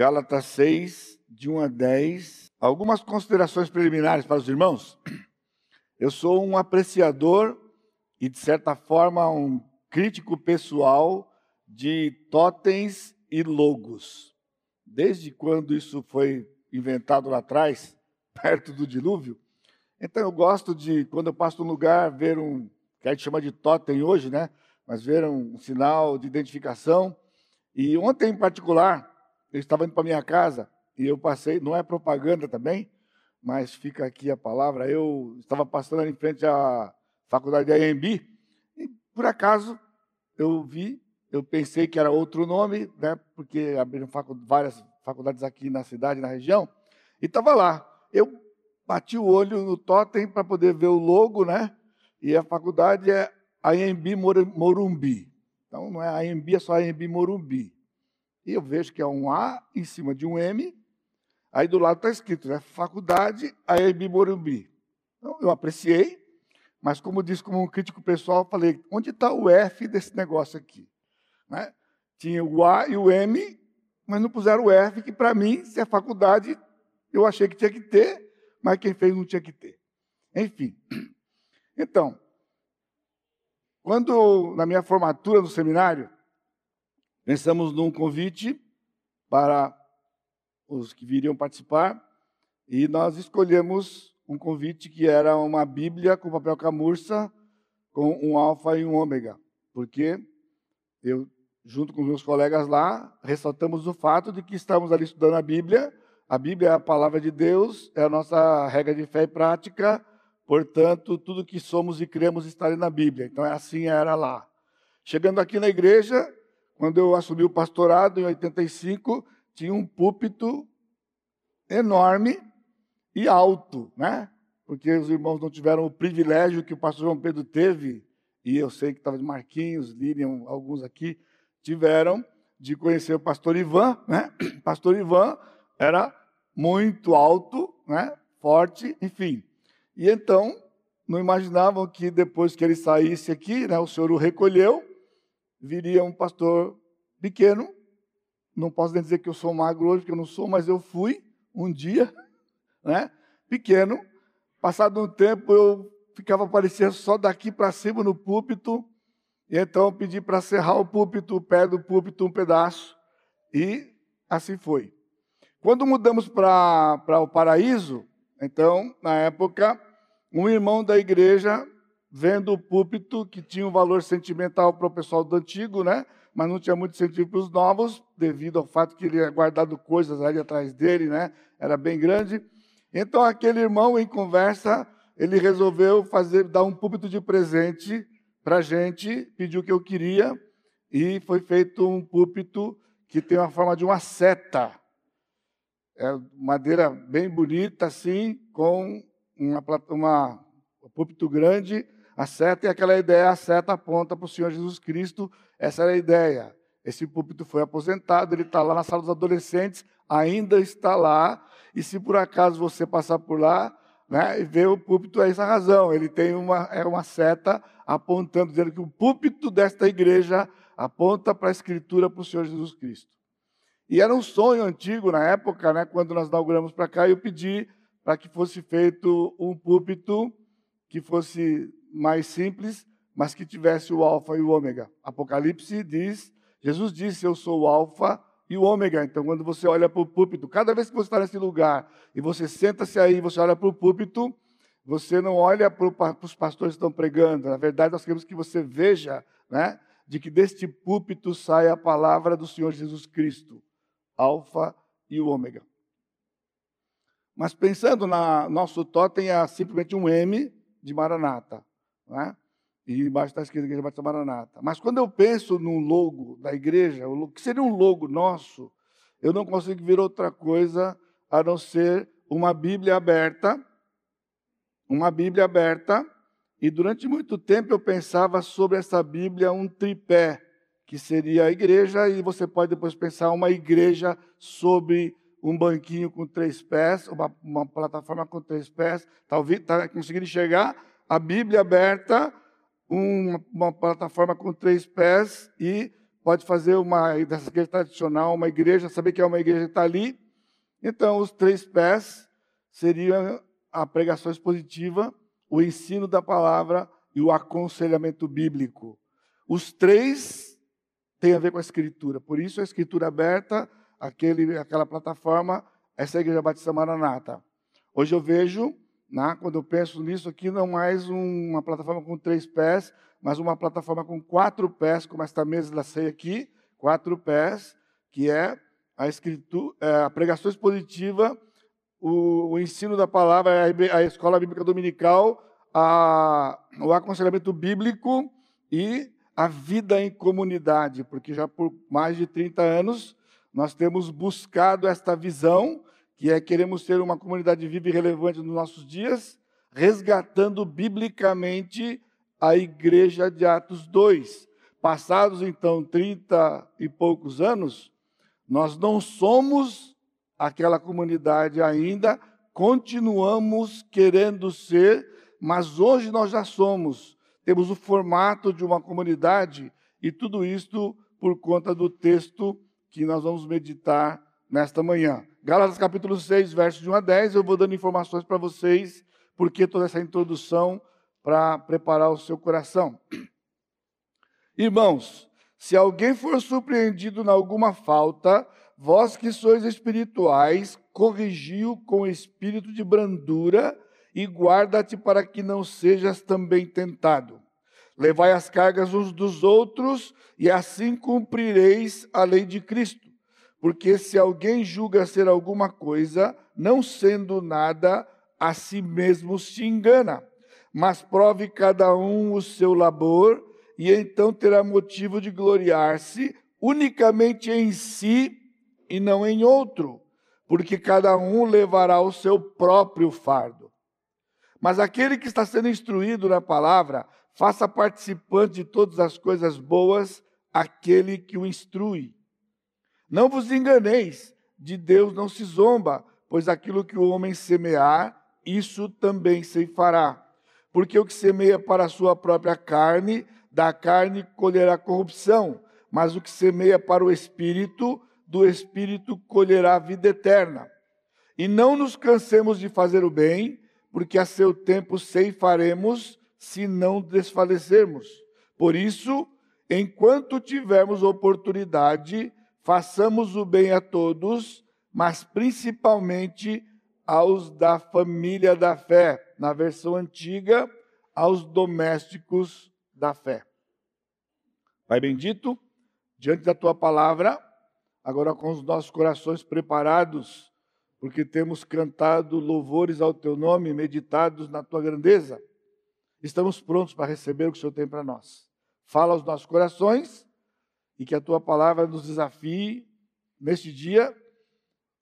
Gálatas 6, de 1 a 10. Algumas considerações preliminares para os irmãos. Eu sou um apreciador e, de certa forma, um crítico pessoal de totens e logos. Desde quando isso foi inventado lá atrás, perto do dilúvio. Então eu gosto de, quando eu passo num lugar, ver um, que a gente chama de totem hoje, né? Mas ver um sinal de identificação. E ontem, em particular, eu estava indo para minha casa e eu passei, não é propaganda também, mas fica aqui a palavra. Eu estava passando ali em frente à faculdade de AMB e, por acaso, eu vi, eu pensei que era outro nome, né? Porque abriram facu várias faculdades aqui na cidade, na região, e estava lá. Eu bati o olho no totem para poder ver o logo, né? E a faculdade é AMB Morumbi. Então não é AMB, é só AMB Morumbi. E eu vejo que é um A em cima de um M. Aí do lado está escrito, né? Faculdade AMB Morumbi. Então eu apreciei, mas como disse como um crítico pessoal, falei, onde está o F desse negócio aqui? Né? Tinha o A e o M, mas não puseram o F, que para mim, se é faculdade, eu achei que tinha que ter, mas quem fez não tinha que ter. Enfim. Então, quando na minha formatura no seminário, pensamos num convite para os que viriam participar, e nós escolhemos um convite que era uma Bíblia com papel camurça, com um alfa e um ômega, porque eu, junto com meus colegas lá, ressaltamos o fato de que estamos ali estudando a Bíblia, a Bíblia é a palavra de Deus, é a nossa regra de fé e prática, portanto, tudo que somos e cremos está ali na Bíblia. Então, é assim era lá. Chegando aqui na igreja, quando eu assumi o pastorado, em 85, tinha um púlpito enorme e alto, né? Porque os irmãos não tiveram o privilégio que o pastor João Pedro teve, e eu sei que estava de Marquinhos, Lilian, alguns aqui, tiveram de conhecer o pastor Ivan, né? Pastor Ivan era muito alto, né? forte, enfim. E então, não imaginavam que depois que ele saísse aqui, né, o Senhor o recolheu, viria um pastor pequeno. Não posso nem dizer que eu sou magro hoje, porque eu não sou, mas eu fui um dia, né, pequeno. Passado um tempo, eu ficava aparecendo só daqui para cima no púlpito. E então eu pedi para serrar o púlpito, o pé do púlpito, um pedaço. E assim foi. Quando mudamos para o paraíso, então, na época, um irmão da igreja, vendo o púlpito, que tinha um valor sentimental para o pessoal do antigo, né? mas não tinha muito sentido para os novos, devido ao fato que ele tinha guardado coisas ali atrás dele, né? era bem grande. Então, aquele irmão, em conversa, ele resolveu fazer, dar um púlpito de presente para a gente, pediu o que eu queria, e foi feito um púlpito que tem a forma de uma seta é madeira bem bonita, assim, com uma, uma um púlpito grande, a seta, e aquela ideia, a seta aponta para o Senhor Jesus Cristo, essa era a ideia. Esse púlpito foi aposentado, ele está lá na sala dos adolescentes, ainda está lá, e se por acaso você passar por lá, né, e ver o púlpito, é essa razão, ele tem uma, é uma seta apontando, dizendo que o púlpito desta igreja aponta para a Escritura, para o Senhor Jesus Cristo. E era um sonho antigo na época, né, quando nós inauguramos para cá, eu pedi para que fosse feito um púlpito que fosse mais simples, mas que tivesse o alfa e o ômega. Apocalipse diz, Jesus disse, eu sou o alfa e o ômega. Então, quando você olha para o púlpito, cada vez que você está nesse lugar e você senta-se aí, você olha para o púlpito, você não olha para os pastores que estão pregando. Na verdade, nós queremos que você veja, né, de que deste púlpito sai a palavra do Senhor Jesus Cristo. Alfa e o Ômega. Mas pensando na nosso totem é simplesmente um M de Maranata, né? E embaixo está escrito Igreja Batista Maranata. Mas quando eu penso no logo da igreja, o que seria um logo nosso, eu não consigo ver outra coisa a não ser uma Bíblia aberta, uma Bíblia aberta, e durante muito tempo eu pensava sobre essa Bíblia um tripé, que seria a igreja, e você pode depois pensar uma igreja sobre um banquinho com três pés, uma, uma plataforma com três pés, está conseguindo enxergar a Bíblia aberta, uma, uma plataforma com três pés e pode fazer uma dessa igreja tradicional, uma igreja, saber que é uma igreja que está ali. Então, os três pés seriam a pregação expositiva, o ensino da palavra e o aconselhamento bíblico. Os três têm a ver com a escritura. Por isso, a escritura aberta, aquele, aquela plataforma, essa é a Igreja Batista Maranata. Hoje eu vejo, né, quando eu penso nisso aqui, não mais uma plataforma com três pés, mas uma plataforma com quatro pés, como esta mesa da ceia aqui, quatro pés, que é a, escritura, é, a pregação expositiva, o, o, ensino da palavra, a, a escola bíblica dominical, a, o aconselhamento bíblico e a vida em comunidade, porque já por mais de 30 anos nós temos buscado esta visão, que é queremos ser uma comunidade viva e relevante nos nossos dias, resgatando biblicamente a igreja de Atos 2. Passados então 30 e poucos anos, nós não somos aquela comunidade ainda, continuamos querendo ser, mas hoje nós já somos. Temos o formato de uma comunidade e tudo isto por conta do texto que nós vamos meditar nesta manhã. Gálatas capítulo 6, versos de 1 a 10, eu vou dando informações para vocês, porque toda essa introdução para preparar o seu coração. Irmãos, se alguém for surpreendido em alguma falta, vós que sois espirituais, corrigiu com espírito de brandura e guarda-te para que não sejas também tentado. Levai as cargas uns dos outros e assim cumprireis a lei de Cristo. Porque se alguém julga ser alguma coisa, não sendo nada, a si mesmo se engana mas prove cada um o seu labor, e então terá motivo de gloriar-se unicamente em si e não em outro, porque cada um levará o seu próprio fardo. Mas aquele que está sendo instruído na palavra, faça participante de todas as coisas boas aquele que o instrui. Não vos enganeis, de Deus não se zomba, pois aquilo que o homem semear, isso também se fará. Porque o que semeia para a sua própria carne, da carne colherá corrupção, mas o que semeia para o espírito, do espírito colherá vida eterna. E não nos cansemos de fazer o bem, porque a seu tempo ceifaremos, se não desfalecermos. Por isso, enquanto tivermos oportunidade, façamos o bem a todos, mas principalmente aos da família da fé na versão antiga, aos domésticos da fé. Pai bendito, diante da tua palavra, agora com os nossos corações preparados, porque temos cantado louvores ao teu nome, meditados na tua grandeza, estamos prontos para receber o que o Senhor tem para nós. Fala aos nossos corações e que a tua palavra nos desafie neste dia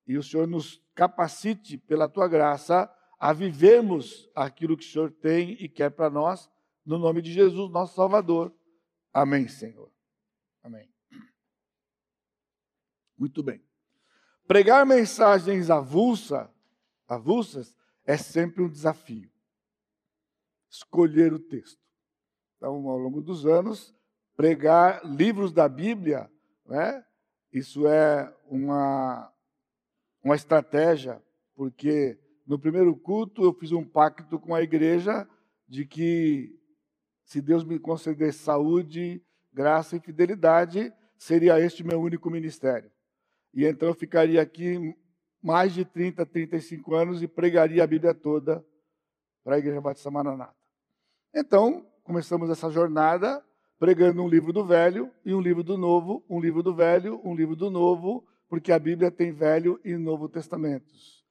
e o Senhor nos capacite pela tua graça a vivermos aquilo que o Senhor tem e quer para nós, no nome de Jesus, nosso Salvador. Amém, Senhor. Amém. Muito bem. Pregar mensagens avulsa, avulsas é sempre um desafio. Escolher o texto. Então, ao longo dos anos, pregar livros da Bíblia, né? isso é uma, uma estratégia, porque no primeiro culto, eu fiz um pacto com a igreja de que, se Deus me conceder saúde, graça e fidelidade, seria este meu único ministério. E então eu ficaria aqui mais de 30, 35 anos e pregaria a Bíblia toda para a Igreja Batista Maranata. Então, começamos essa jornada pregando um livro do Velho e um livro do Novo, um livro do Velho, um livro do Novo, porque a Bíblia tem Velho e Novo Testamentos.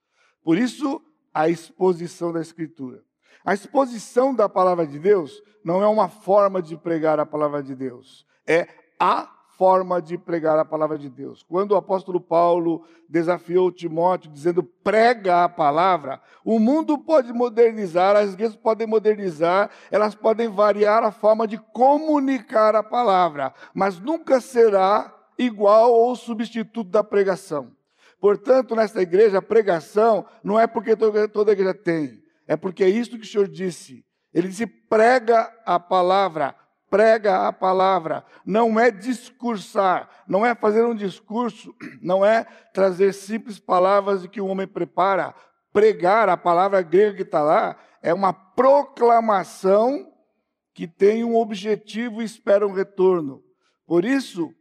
Por isso, a exposição da Escritura. A exposição da palavra de Deus não é uma forma de pregar a palavra de Deus, é a forma de pregar a palavra de Deus. Quando o apóstolo Paulo desafiou Timóteo dizendo prega a palavra, o mundo pode modernizar, as igrejas podem modernizar, elas podem variar a forma de comunicar a palavra, mas nunca será igual ou substituto da pregação. Portanto, nesta igreja, a pregação não é porque toda igreja tem, é porque é isso que o Senhor disse. Ele disse: prega a palavra, prega a palavra, não é discursar, não é fazer um discurso, não é trazer simples palavras que o homem prepara. Pregar, a palavra grega que está lá, é uma proclamação que tem um objetivo e espera um retorno. Por isso,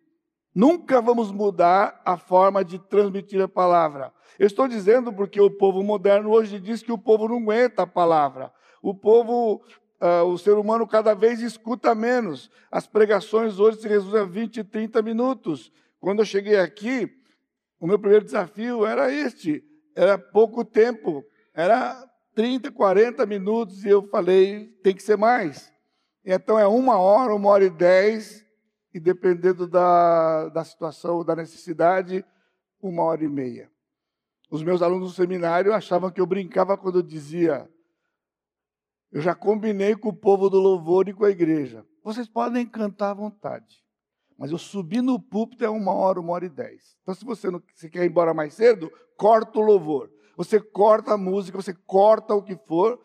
nunca vamos mudar a forma de transmitir a palavra. Eu estou dizendo porque o povo moderno hoje diz que o povo não aguenta a palavra. O povo uh, o ser humano cada vez escuta menos. As pregações hoje se resumem a 20, 30 minutos. Quando eu cheguei aqui, o meu primeiro desafio era este: era pouco tempo, era 30, 40 minutos, e eu falei, tem que ser mais. Então é uma hora, uma hora e dez, e dependendo da, da situação, da necessidade, uma hora e meia. Os meus alunos do seminário achavam que eu brincava quando eu dizia eu já combinei com o povo do louvor e com a igreja. Vocês podem cantar à vontade. Mas eu subir no púlpito é uma hora, uma hora e dez. Então, se você não se quer ir embora mais cedo, corta o louvor. Você corta a música, você corta o que for.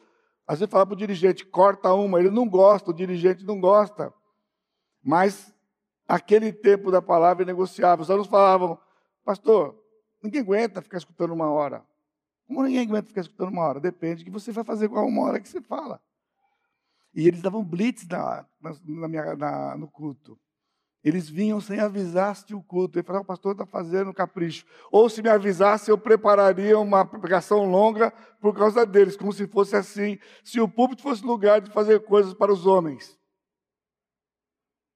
Às vezes fala para o dirigente, corta uma, ele não gosta, o dirigente não gosta. Mas aquele tempo da palavra é negociável. Os alunos falavam, pastor, ninguém aguenta ficar escutando uma hora. Como ninguém aguenta ficar escutando uma hora? Depende do que você vai fazer com a uma hora que você fala. E eles davam blitz na, na minha, na, no culto. Eles vinham sem avisar-se o culto. Ele falava, o pastor está fazendo capricho. Ou se me avisasse, eu prepararia uma pregação longa por causa deles, como se fosse assim. Se o púlpito fosse lugar de fazer coisas para os homens.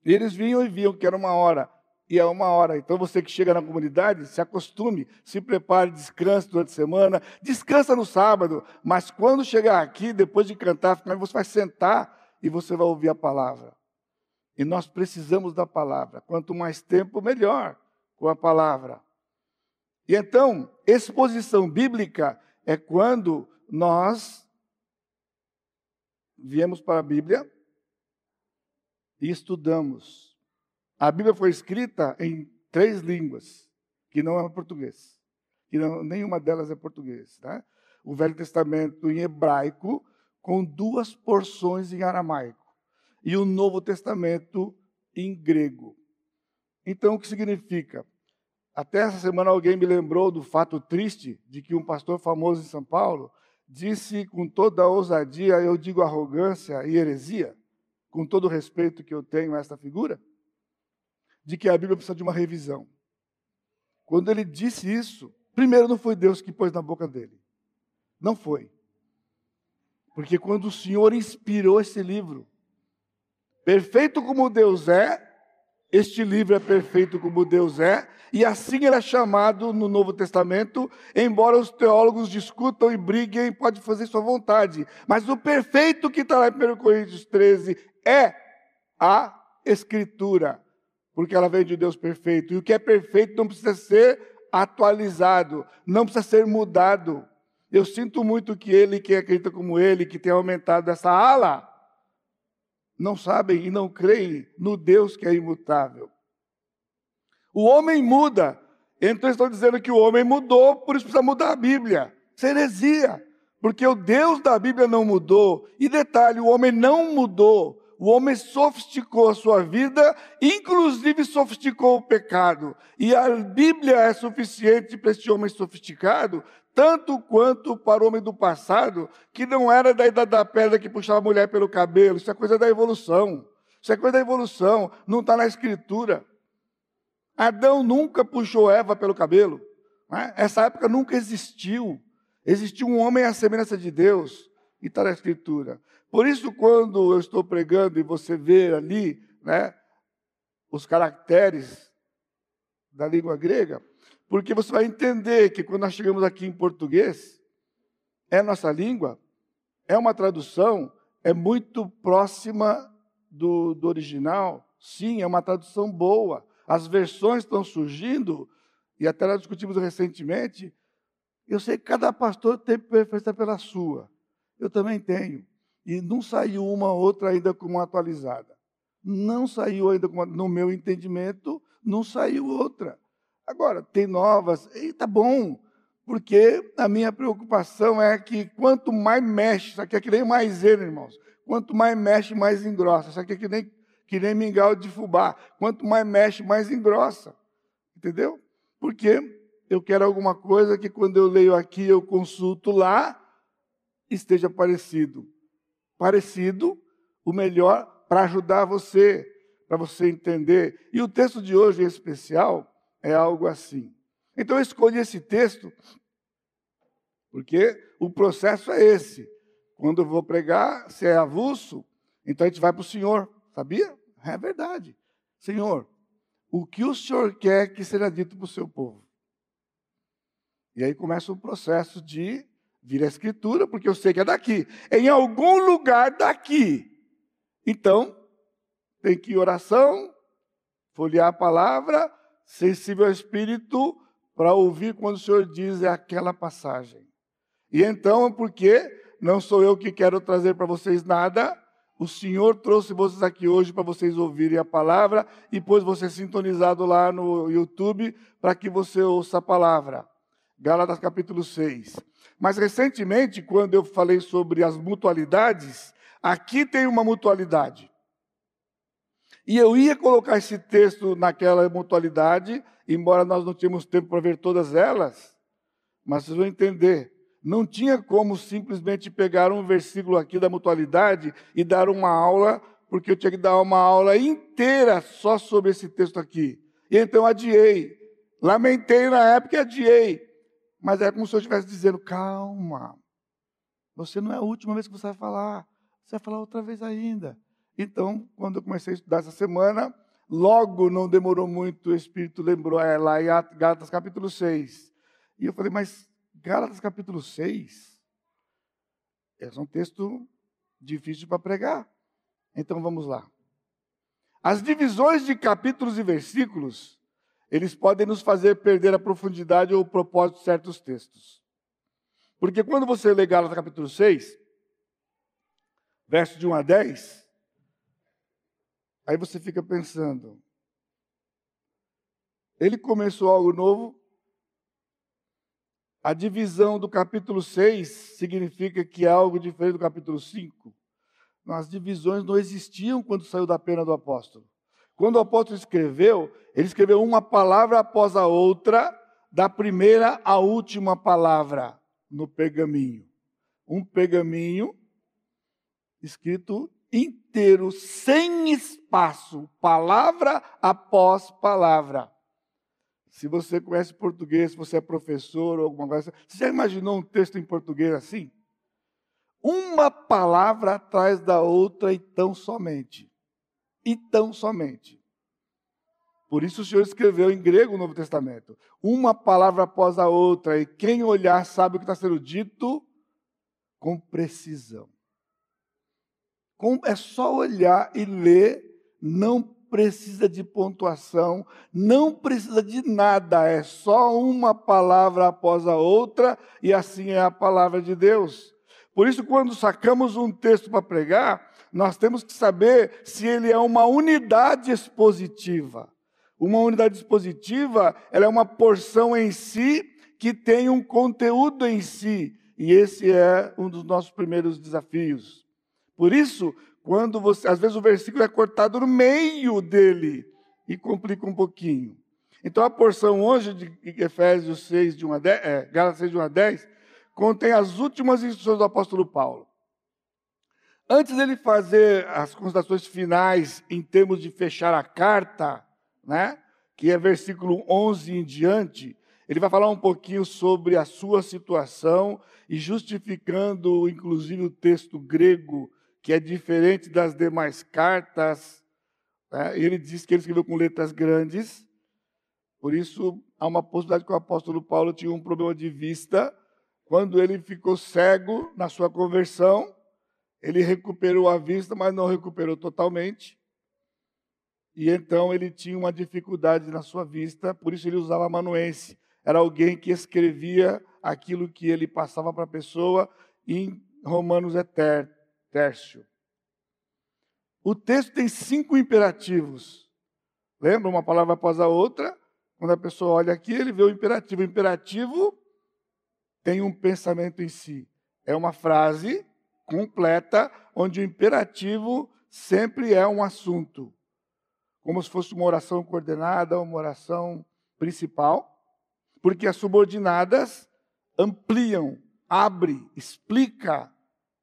E eles vinham e viam que era uma hora e é uma hora. Então você que chega na comunidade, se acostume, se prepare, descanse durante a semana, descansa no sábado, mas quando chegar aqui, depois de cantar, você vai sentar e você vai ouvir a palavra. E nós precisamos da palavra. Quanto mais tempo, melhor com a palavra. E então, exposição bíblica é quando nós viemos para a Bíblia e estudamos a Bíblia foi escrita em três línguas, que não é português. Que não, nenhuma delas é português. Tá? O Velho Testamento em hebraico, com duas porções em aramaico. E o Novo Testamento em grego. Então, o que significa? Até essa semana alguém me lembrou do fato triste de que um pastor famoso em São Paulo disse com toda a ousadia, eu digo arrogância e heresia, com todo o respeito que eu tenho a esta figura, de que a Bíblia precisa de uma revisão. Quando ele disse isso, primeiro não foi Deus que pôs na boca dele. Não foi. Porque quando o Senhor inspirou esse livro, perfeito como Deus é, este livro é perfeito como Deus é, e assim ele é chamado no Novo Testamento, embora os teólogos discutam e briguem, pode fazer sua vontade. Mas o perfeito que está lá em 1 Coríntios 13 é a Escritura porque ela vem de Deus perfeito. E o que é perfeito não precisa ser atualizado, não precisa ser mudado. Eu sinto muito que ele, que acredita como ele, que tem aumentado essa ala, não sabem e não creem no Deus que é imutável. O homem muda, então estão dizendo que o homem mudou, por isso precisa mudar a Bíblia. Isso é heresia, porque o Deus da Bíblia não mudou. E detalhe, o homem não mudou o homem sofisticou a sua vida, inclusive sofisticou o pecado. E a Bíblia é suficiente para este homem sofisticado, tanto quanto para o homem do passado, que não era da idade da pedra que puxava a mulher pelo cabelo. Isso é coisa da evolução. Isso é coisa da evolução, não está na Escritura. Adão nunca puxou Eva pelo cabelo. Né? Essa época nunca existiu. Existiu um homem à semelhança de Deus, e está na Escritura. Por isso, quando eu estou pregando e você vê ali né, os caracteres da língua grega, porque você vai entender que quando nós chegamos aqui em português, é nossa língua, é uma tradução, é muito próxima do, do original. Sim, é uma tradução boa. As versões estão surgindo, e até nós discutimos recentemente. Eu sei que cada pastor tem preferência pela sua. Eu também tenho. E não saiu uma outra ainda como atualizada. Não saiu ainda, como, no meu entendimento, não saiu outra. Agora, tem novas, e tá bom, porque a minha preocupação é que quanto mais mexe, isso aqui é que nem maisena, irmãos, quanto mais mexe, mais engrossa. Isso aqui é que nem que nem mingau de fubá. Quanto mais mexe, mais engrossa. Entendeu? Porque eu quero alguma coisa que quando eu leio aqui, eu consulto lá, esteja parecido. Parecido, o melhor para ajudar você, para você entender. E o texto de hoje em especial é algo assim. Então eu escolhi esse texto porque o processo é esse. Quando eu vou pregar, se é avulso, então a gente vai para o Senhor, sabia? É verdade. Senhor, o que o Senhor quer que seja dito para o seu povo? E aí começa o processo de vir a Escritura, porque eu sei que é daqui. É em algum lugar daqui. Então, tem que ir oração, folhear a palavra, sensível ao Espírito, para ouvir quando o Senhor diz é aquela passagem. E então, porque não sou eu que quero trazer para vocês nada, o Senhor trouxe vocês aqui hoje para vocês ouvirem a palavra e pôs você sintonizado lá no YouTube para que você ouça a palavra. Gálatas capítulo 6. Mas recentemente, quando eu falei sobre as mutualidades, aqui tem uma mutualidade. E eu ia colocar esse texto naquela mutualidade, embora nós não tínhamos tempo para ver todas elas, mas vocês vão entender. Não tinha como simplesmente pegar um versículo aqui da mutualidade e dar uma aula, porque eu tinha que dar uma aula inteira só sobre esse texto aqui. E então adiei. Lamentei na época e adiei. Mas é como se eu estivesse dizendo: calma, você não é a última vez que você vai falar, você vai falar outra vez ainda. Então, quando eu comecei a estudar essa semana, logo não demorou muito, o Espírito lembrou, é lá em Gálatas capítulo 6. E eu falei, mas Gálatas capítulo 6 é um texto difícil para pregar. Então vamos lá. As divisões de capítulos e versículos, eles podem nos fazer perder a profundidade ou o propósito de certos textos. Porque quando você lê Gálatas capítulo 6, verso de 1 a 10, Aí você fica pensando, ele começou algo novo. A divisão do capítulo 6 significa que é algo diferente do capítulo 5. As divisões não existiam quando saiu da pena do apóstolo. Quando o apóstolo escreveu, ele escreveu uma palavra após a outra, da primeira à última palavra no pergaminho. Um pergaminho escrito inteiro, sem espaço, palavra após palavra. Se você conhece português, se você é professor ou alguma coisa, você já imaginou um texto em português assim? Uma palavra atrás da outra e tão somente. E tão somente. Por isso o Senhor escreveu em grego o Novo Testamento. Uma palavra após a outra, e quem olhar sabe o que está sendo dito com precisão. É só olhar e ler, não precisa de pontuação, não precisa de nada, é só uma palavra após a outra, e assim é a palavra de Deus. Por isso, quando sacamos um texto para pregar, nós temos que saber se ele é uma unidade expositiva. Uma unidade expositiva, ela é uma porção em si que tem um conteúdo em si, e esse é um dos nossos primeiros desafios. Por isso, quando você, às vezes o versículo é cortado no meio dele e complica um pouquinho. Então a porção hoje de Efésios 6, de 1 a 10, é, Gálatas 6, de 1 a 10, contém as últimas instruções do apóstolo Paulo. Antes dele fazer as considerações finais em termos de fechar a carta, né, que é versículo 11 em diante, ele vai falar um pouquinho sobre a sua situação e justificando, inclusive, o texto grego que é diferente das demais cartas. Né? Ele diz que ele escreveu com letras grandes, por isso há uma possibilidade que o apóstolo Paulo tinha um problema de vista. Quando ele ficou cego na sua conversão, ele recuperou a vista, mas não recuperou totalmente. E então ele tinha uma dificuldade na sua vista, por isso ele usava amanuense. Era alguém que escrevia aquilo que ele passava para a pessoa em Romanos Eterno. Tércio. O texto tem cinco imperativos. Lembra uma palavra após a outra? Quando a pessoa olha aqui, ele vê o imperativo. O imperativo tem um pensamento em si. É uma frase completa onde o imperativo sempre é um assunto, como se fosse uma oração coordenada, uma oração principal, porque as subordinadas ampliam, abre, explica,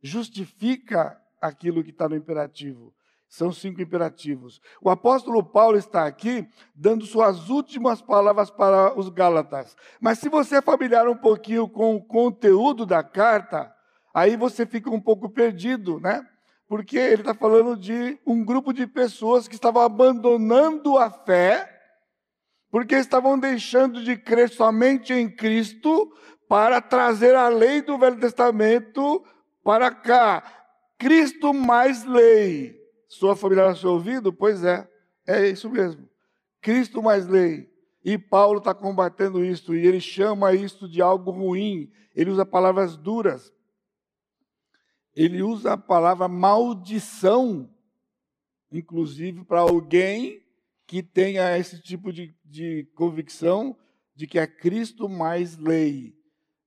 justifica aquilo que está no imperativo. São cinco imperativos. O apóstolo Paulo está aqui dando suas últimas palavras para os Gálatas. Mas se você é familiar um pouquinho com o conteúdo da carta, aí você fica um pouco perdido, né? Porque ele está falando de um grupo de pessoas que estavam abandonando a fé, porque estavam deixando de crer somente em Cristo para trazer a lei do Velho Testamento para cá. Cristo mais lei. Sua família ao seu ouvido? Pois é, é isso mesmo. Cristo mais lei. E Paulo está combatendo isso, e ele chama isso de algo ruim. Ele usa palavras duras. Ele usa a palavra maldição, inclusive para alguém que tenha esse tipo de, de convicção de que é Cristo mais lei.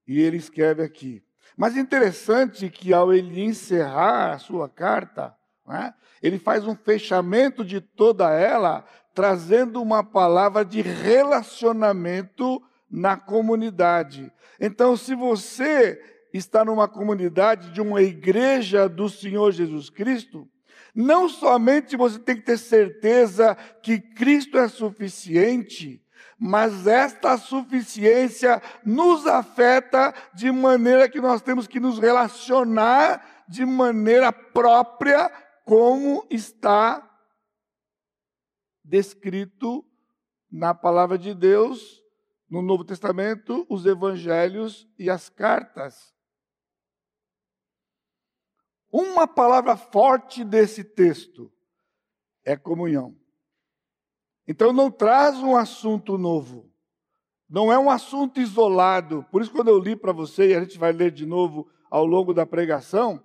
E ele escreve aqui. Mas interessante que ao ele encerrar a sua carta, né? Ele faz um fechamento de toda ela, trazendo uma palavra de relacionamento na comunidade. Então, se você está numa comunidade de uma igreja do Senhor Jesus Cristo, não somente você tem que ter certeza que Cristo é suficiente, mas esta suficiência nos afeta de maneira que nós temos que nos relacionar de maneira própria como está descrito na palavra de Deus, no Novo Testamento, os evangelhos e as cartas. Uma palavra forte desse texto é comunhão. Então não traz um assunto novo. Não é um assunto isolado. Por isso, quando eu li para você, e a gente vai ler de novo ao longo da pregação,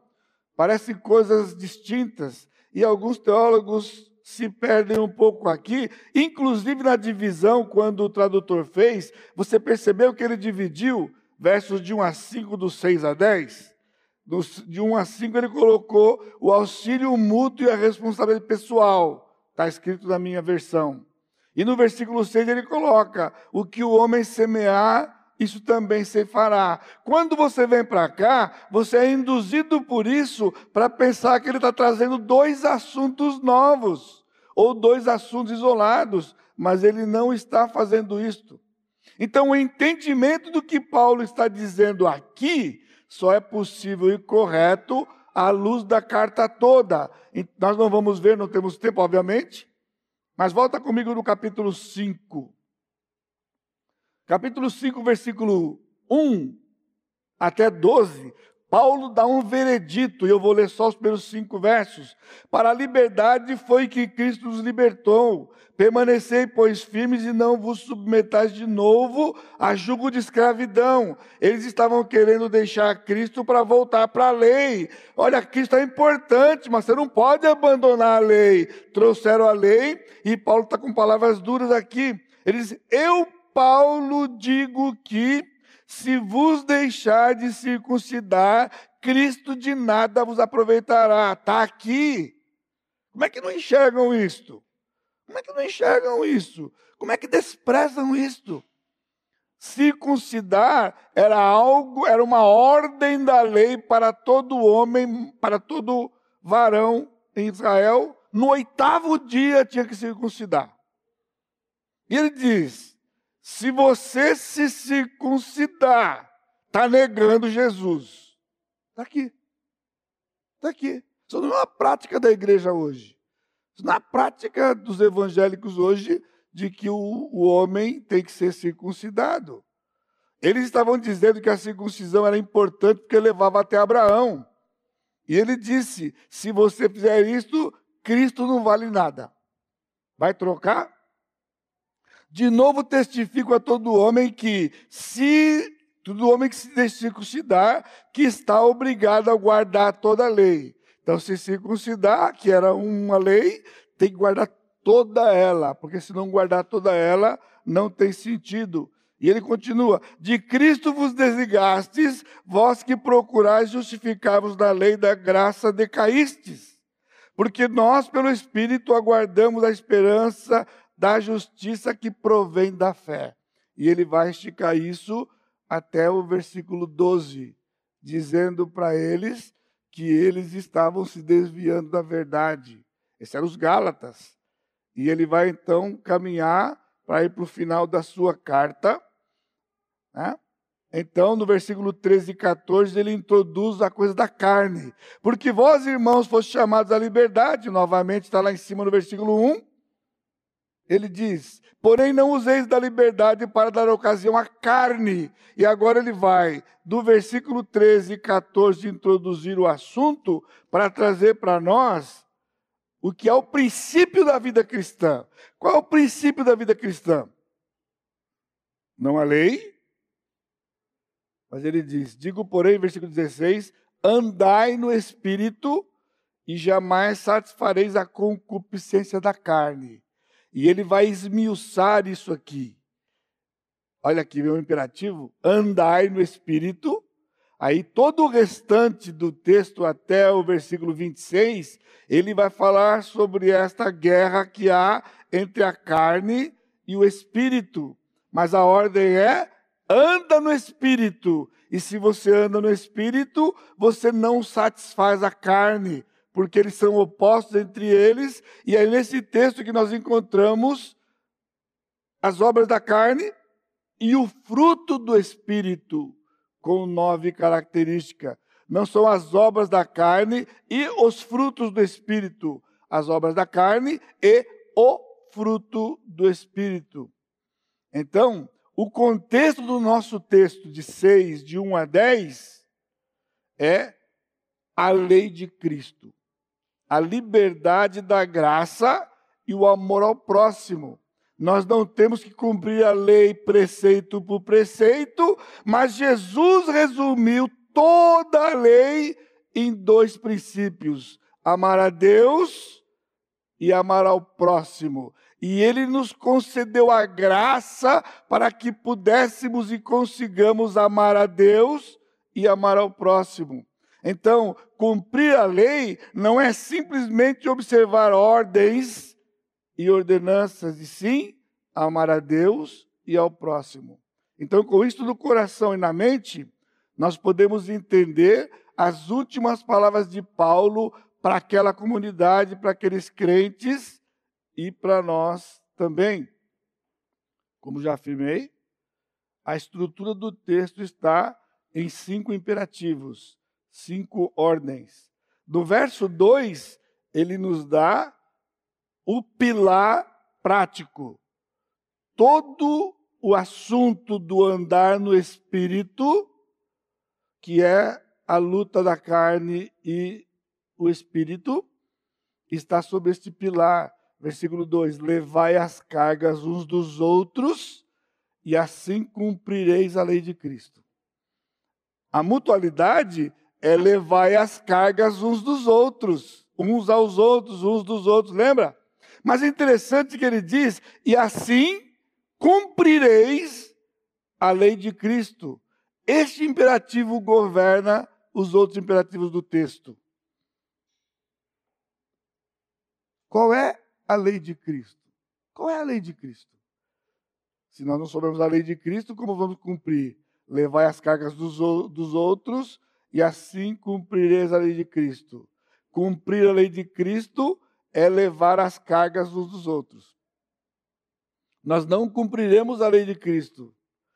Parecem coisas distintas e alguns teólogos se perdem um pouco aqui, inclusive na divisão, quando o tradutor fez, você percebeu que ele dividiu versos de 1 a 5, do 6 a 10? De 1 a 5 ele colocou o auxílio mútuo e a responsabilidade pessoal, está escrito na minha versão. E no versículo 6 ele coloca: o que o homem semear, isso também se fará. Quando você vem para cá, você é induzido por isso para pensar que ele está trazendo dois assuntos novos, ou dois assuntos isolados, mas ele não está fazendo isto. Então, o entendimento do que Paulo está dizendo aqui só é possível e correto à luz da carta toda. Nós não vamos ver, não temos tempo, obviamente, mas volta comigo no capítulo 5 capítulo 5, versículo 1 até 12, Paulo dá um veredito, e eu vou ler só os primeiros cinco versos. Para a liberdade foi que Cristo nos libertou. Permanecei, pois, firmes e não vos submetais de novo a jugo de escravidão. Eles estavam querendo deixar Cristo para voltar para a lei. Olha, Cristo é importante, mas você não pode abandonar a lei. Trouxeram a lei, e Paulo está com palavras duras aqui. Ele diz: Eu Paulo digo que, se vos deixar de circuncidar, Cristo de nada vos aproveitará. Está aqui. Como é que não enxergam isto? Como é que não enxergam isso? Como é que desprezam isto? Circuncidar era algo, era uma ordem da lei para todo homem, para todo varão em Israel. No oitavo dia tinha que circuncidar. E ele diz: se você se circuncidar, está negando Jesus. Está aqui. Está aqui. Isso não é uma prática da igreja hoje. Isso não é a prática dos evangélicos hoje de que o, o homem tem que ser circuncidado. Eles estavam dizendo que a circuncisão era importante porque levava até Abraão. E ele disse: se você fizer isto, Cristo não vale nada. Vai trocar? De novo testifico a todo homem que, se todo homem que se circuncidar, que está obrigado a guardar toda a lei. Então, se circuncidar, que era uma lei, tem que guardar toda ela, porque se não guardar toda ela, não tem sentido. E ele continua: De Cristo vos desligastes, vós que procurais justificar-vos da lei da graça decaístes. Porque nós, pelo Espírito, aguardamos a esperança da justiça que provém da fé. E ele vai esticar isso até o versículo 12, dizendo para eles que eles estavam se desviando da verdade. Esses eram os Gálatas. E ele vai então caminhar para ir para o final da sua carta. Né? Então, no versículo 13 e 14, ele introduz a coisa da carne. Porque vós, irmãos, foste chamados à liberdade, novamente está lá em cima no versículo 1. Ele diz: Porém, não useis da liberdade para dar ocasião à carne. E agora ele vai, do versículo 13 e 14, introduzir o assunto para trazer para nós o que é o princípio da vida cristã. Qual é o princípio da vida cristã? Não a lei, mas ele diz: Digo, porém, versículo 16: Andai no espírito e jamais satisfareis a concupiscência da carne. E ele vai esmiuçar isso aqui. Olha aqui, meu imperativo: andai no espírito. Aí todo o restante do texto até o versículo 26, ele vai falar sobre esta guerra que há entre a carne e o espírito. Mas a ordem é anda no espírito. E se você anda no espírito, você não satisfaz a carne, porque eles são opostos entre eles. E é nesse texto que nós encontramos as obras da carne e o fruto do espírito, com nove características. Não são as obras da carne e os frutos do espírito, as obras da carne e o fruto do espírito. Então, o contexto do nosso texto de 6, de 1 a 10, é a lei de Cristo, a liberdade da graça e o amor ao próximo. Nós não temos que cumprir a lei preceito por preceito, mas Jesus resumiu toda a lei em dois princípios: amar a Deus e amar ao próximo e Ele nos concedeu a graça para que pudéssemos e consigamos amar a Deus e amar ao próximo. Então, cumprir a lei não é simplesmente observar ordens e ordenanças, e sim amar a Deus e ao próximo. Então, com isso no coração e na mente, nós podemos entender as últimas palavras de Paulo para aquela comunidade, para aqueles crentes e para nós também. Como já afirmei, a estrutura do texto está em cinco imperativos, cinco ordens. No verso 2, ele nos dá o pilar prático. Todo o assunto do andar no espírito, que é a luta da carne e o espírito, está sobre este pilar Versículo 2: Levai as cargas uns dos outros, e assim cumprireis a lei de Cristo. A mutualidade é levar as cargas uns dos outros, uns aos outros, uns dos outros, lembra? Mas é interessante que ele diz: e assim cumprireis a lei de Cristo. Este imperativo governa os outros imperativos do texto. Qual é a lei de Cristo. Qual é a lei de Cristo? Se nós não soubermos a lei de Cristo, como vamos cumprir? Levai as cargas dos, dos outros e assim cumprireis a lei de Cristo. Cumprir a lei de Cristo é levar as cargas uns dos outros. Nós não cumpriremos a lei de Cristo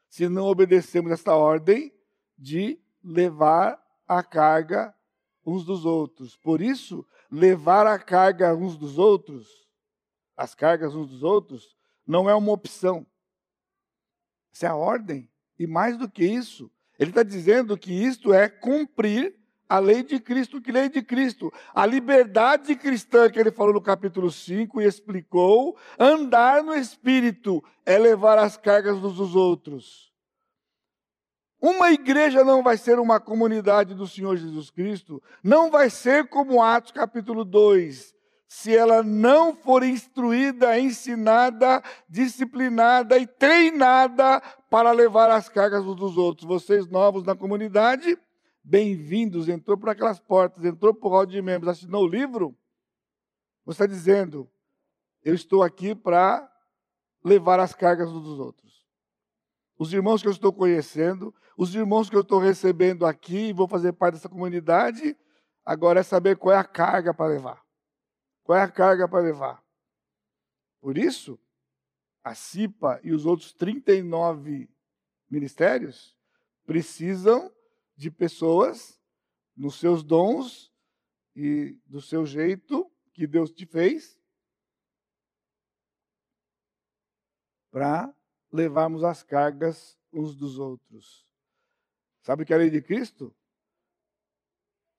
se não obedecemos esta ordem de levar a carga uns dos outros. Por isso, levar a carga uns dos outros as cargas uns dos outros, não é uma opção. Isso é a ordem. E mais do que isso, ele está dizendo que isto é cumprir a lei de Cristo. Que lei de Cristo? A liberdade cristã que ele falou no capítulo 5 e explicou, andar no Espírito é levar as cargas uns dos outros. Uma igreja não vai ser uma comunidade do Senhor Jesus Cristo, não vai ser como Atos capítulo 2, se ela não for instruída, ensinada, disciplinada e treinada para levar as cargas uns dos outros. Vocês novos na comunidade, bem-vindos. Entrou por aquelas portas, entrou por hall de membros, assinou o livro. Você está dizendo, eu estou aqui para levar as cargas uns dos outros. Os irmãos que eu estou conhecendo, os irmãos que eu estou recebendo aqui, vou fazer parte dessa comunidade, agora é saber qual é a carga para levar. Qual é a carga para levar? Por isso, a CIPA e os outros 39 ministérios precisam de pessoas nos seus dons e do seu jeito que Deus te fez para levarmos as cargas uns dos outros. Sabe que é a lei de Cristo?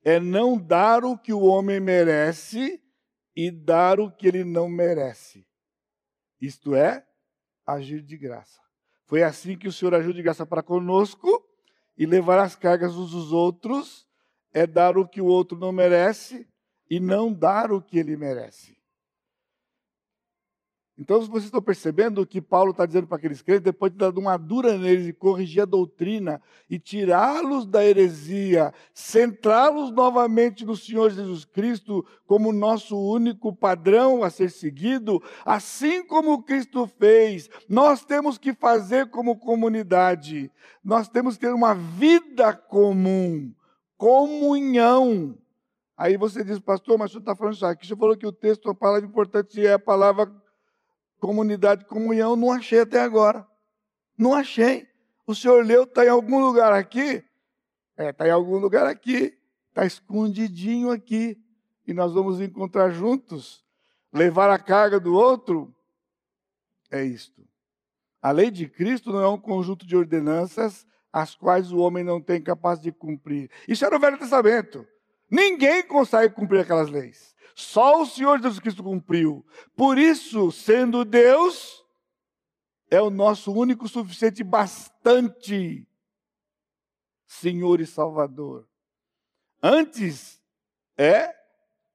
É não dar o que o homem merece e dar o que ele não merece. Isto é, agir de graça. Foi assim que o Senhor agiu de graça para conosco e levar as cargas uns dos outros é dar o que o outro não merece e não dar o que ele merece. Então, vocês estão percebendo o que Paulo está dizendo para aqueles crentes, depois de dar uma dura neles e corrigir a doutrina e tirá-los da heresia, centrá-los novamente no Senhor Jesus Cristo como nosso único padrão a ser seguido, assim como Cristo fez, nós temos que fazer como comunidade, nós temos que ter uma vida comum, comunhão. Aí você diz, pastor, mas o senhor está falando isso aqui, você falou que o texto, a palavra importante é a palavra comunidade de comunhão, não achei até agora. Não achei. O senhor leu, está em algum lugar aqui? É, está em algum lugar aqui. Está escondidinho aqui. E nós vamos encontrar juntos. Levar a carga do outro é isto. A lei de Cristo não é um conjunto de ordenanças as quais o homem não tem capaz de cumprir. Isso era o Velho Testamento. Ninguém consegue cumprir aquelas leis. Só o Senhor Jesus Cristo cumpriu. Por isso, sendo Deus, é o nosso único suficiente bastante Senhor e Salvador. Antes é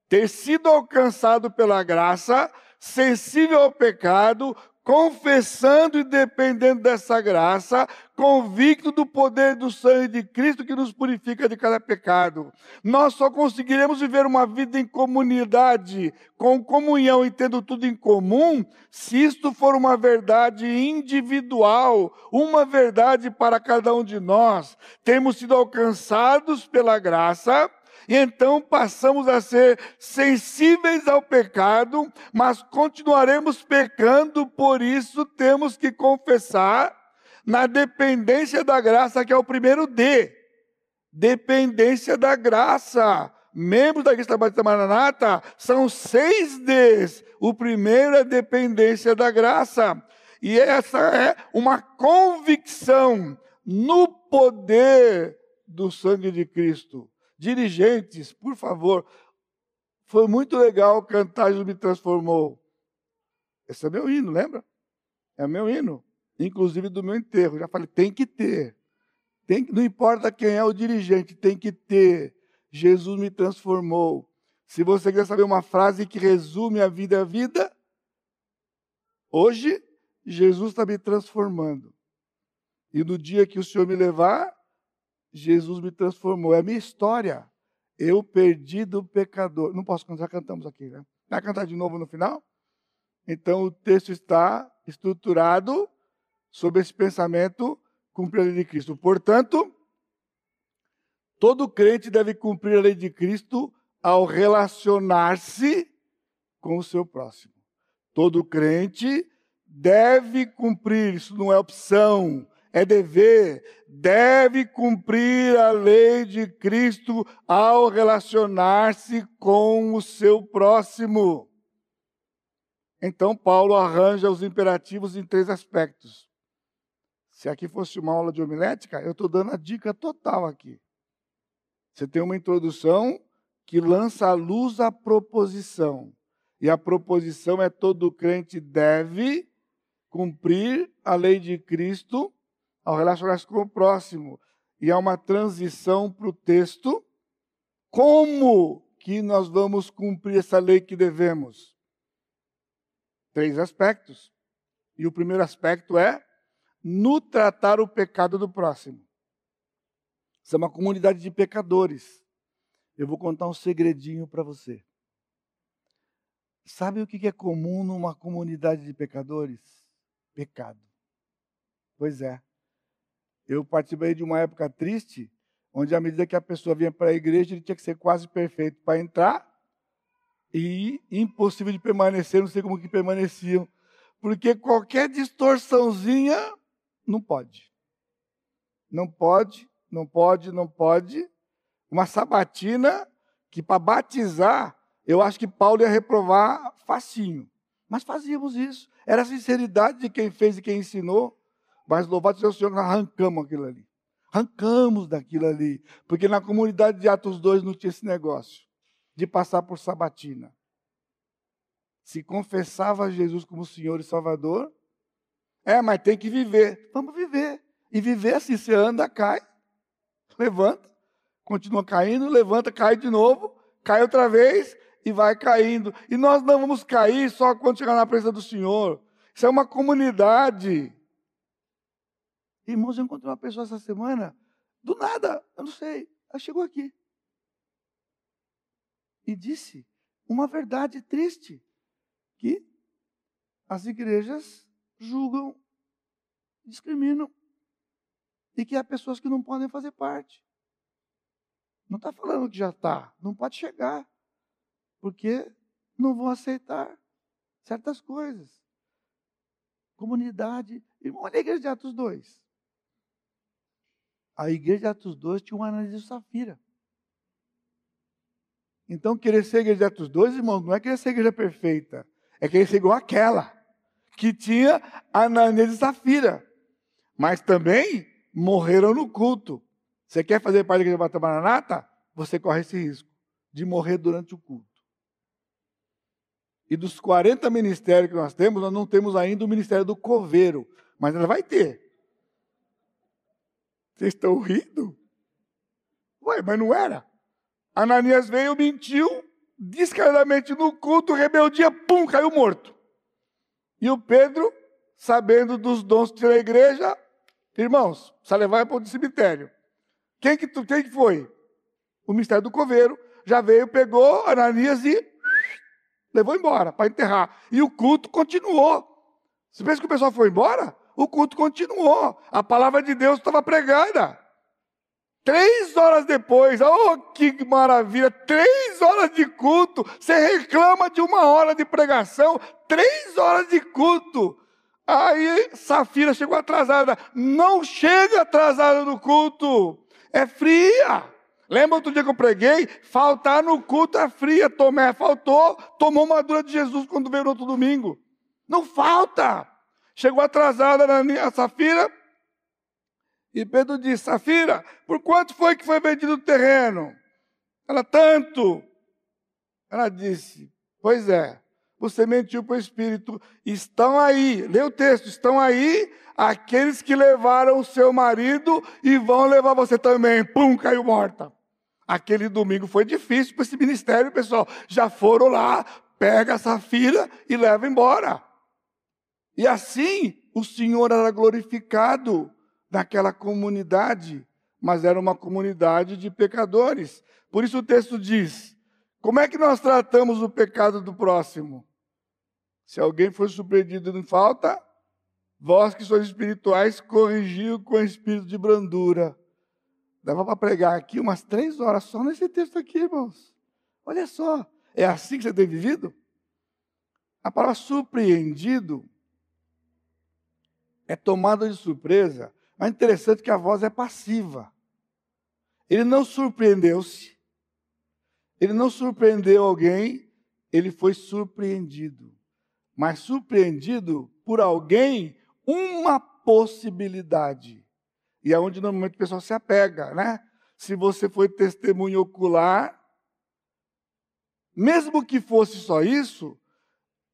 ter sido alcançado pela graça, sensível ao pecado, confessando e dependendo dessa graça, convicto do poder do sangue de Cristo que nos purifica de cada pecado. Nós só conseguiremos viver uma vida em comunidade, com comunhão e tendo tudo em comum, se isto for uma verdade individual, uma verdade para cada um de nós. Temos sido alcançados pela graça, e então passamos a ser sensíveis ao pecado, mas continuaremos pecando, por isso temos que confessar na dependência da graça, que é o primeiro D. Dependência da graça. Membros da Igreja Batista Maranata são seis Ds. O primeiro é dependência da graça. E essa é uma convicção no poder do sangue de Cristo. Dirigentes, por favor, foi muito legal cantar Jesus me transformou. Esse é meu hino, lembra? É meu hino. Inclusive do meu enterro. Já falei, tem que ter. Tem, não importa quem é o dirigente, tem que ter. Jesus me transformou. Se você quer saber uma frase que resume a vida a vida, hoje Jesus está me transformando. E no dia que o Senhor me levar, Jesus me transformou. É a minha história. Eu perdi do pecador. Não posso cantar, cantamos aqui, né? Vai cantar de novo no final? Então o texto está estruturado sobre esse pensamento cumprir a lei de Cristo. Portanto, todo crente deve cumprir a lei de Cristo ao relacionar-se com o seu próximo. Todo crente deve cumprir, isso não é opção, é dever, deve cumprir a lei de Cristo ao relacionar-se com o seu próximo. Então, Paulo arranja os imperativos em três aspectos. Se aqui fosse uma aula de homilética, eu estou dando a dica total aqui. Você tem uma introdução que lança à luz a proposição. E a proposição é todo crente deve cumprir a lei de Cristo ao relacionar-se com o próximo. E há uma transição para o texto. Como que nós vamos cumprir essa lei que devemos? Três aspectos. E o primeiro aspecto é no tratar o pecado do próximo. Isso é uma comunidade de pecadores. Eu vou contar um segredinho para você. Sabe o que é comum numa comunidade de pecadores? Pecado. Pois é. Eu participei de uma época triste, onde à medida que a pessoa vinha para a igreja, ele tinha que ser quase perfeito para entrar e impossível de permanecer, não sei como que permaneciam, porque qualquer distorçãozinha não pode. Não pode, não pode, não pode. Uma sabatina que para batizar, eu acho que Paulo ia reprovar facinho. Mas fazíamos isso. Era a sinceridade de quem fez e quem ensinou. Mas louvado seja o Senhor, nós arrancamos aquilo ali. Arrancamos daquilo ali. Porque na comunidade de Atos 2 não tinha esse negócio de passar por sabatina. Se confessava Jesus como Senhor e Salvador, é, mas tem que viver. Vamos viver. E viver assim, você anda, cai, levanta, continua caindo, levanta, cai de novo, cai outra vez e vai caindo. E nós não vamos cair só quando chegar na presença do Senhor. Isso é uma comunidade. Irmãos, eu encontrei uma pessoa essa semana, do nada, eu não sei, ela chegou aqui. E disse uma verdade triste, que as igrejas julgam, discriminam e que há pessoas que não podem fazer parte. Não está falando que já está, não pode chegar, porque não vão aceitar certas coisas. Comunidade, irmão, olha a igreja de Atos 2. A igreja de Atos 2 tinha um Ananias de Safira. Então, querer ser igreja de Atos 2, irmãos, não é querer ser igreja perfeita, é querer ser igual àquela que tinha Ananias e Safira. Mas também morreram no culto. Você quer fazer parte da igreja Bata Maranata? Você corre esse risco de morrer durante o culto. E dos 40 ministérios que nós temos, nós não temos ainda o ministério do coveiro, mas ela vai ter. Vocês estão rindo? Ué, mas não era. Ananias veio, mentiu, descaradamente no culto, rebeldia, pum, caiu morto. E o Pedro, sabendo dos dons da igreja, Irmãos, precisa levar para o cemitério. Quem que, quem que foi? O mistério do coveiro. Já veio, pegou Ananias e levou embora para enterrar. E o culto continuou. Você pensa que o pessoal foi embora? O culto continuou. A palavra de Deus estava pregada. Três horas depois, oh que maravilha! Três horas de culto. Você reclama de uma hora de pregação, três horas de culto. Aí Safira chegou atrasada. Não chega atrasada no culto. É fria. Lembra outro dia que eu preguei? Faltar no culto é fria. Tomé faltou, tomou uma dura de Jesus quando veio no outro domingo. Não falta. Chegou atrasada a Safira. E Pedro disse: Safira, por quanto foi que foi vendido o terreno? Ela, tanto. Ela disse: Pois é, você mentiu para o Espírito. Estão aí, lê o texto, estão aí aqueles que levaram o seu marido e vão levar você também. Pum, caiu morta. Aquele domingo foi difícil para esse ministério, pessoal. Já foram lá, pega essa filha e leva embora. E assim o Senhor era glorificado naquela comunidade, mas era uma comunidade de pecadores. Por isso o texto diz: como é que nós tratamos o pecado do próximo? Se alguém for surpreendido em falta, vós que sois espirituais, corrigiu com espírito de brandura. Dava para pregar aqui umas três horas só nesse texto aqui, irmãos. Olha só, é assim que você tem vivido? A palavra surpreendido é tomada de surpresa, mas é interessante que a voz é passiva. Ele não surpreendeu-se, ele não surpreendeu alguém, ele foi surpreendido mas surpreendido por alguém, uma possibilidade. E é onde normalmente o pessoal se apega, né? Se você foi testemunho ocular, mesmo que fosse só isso,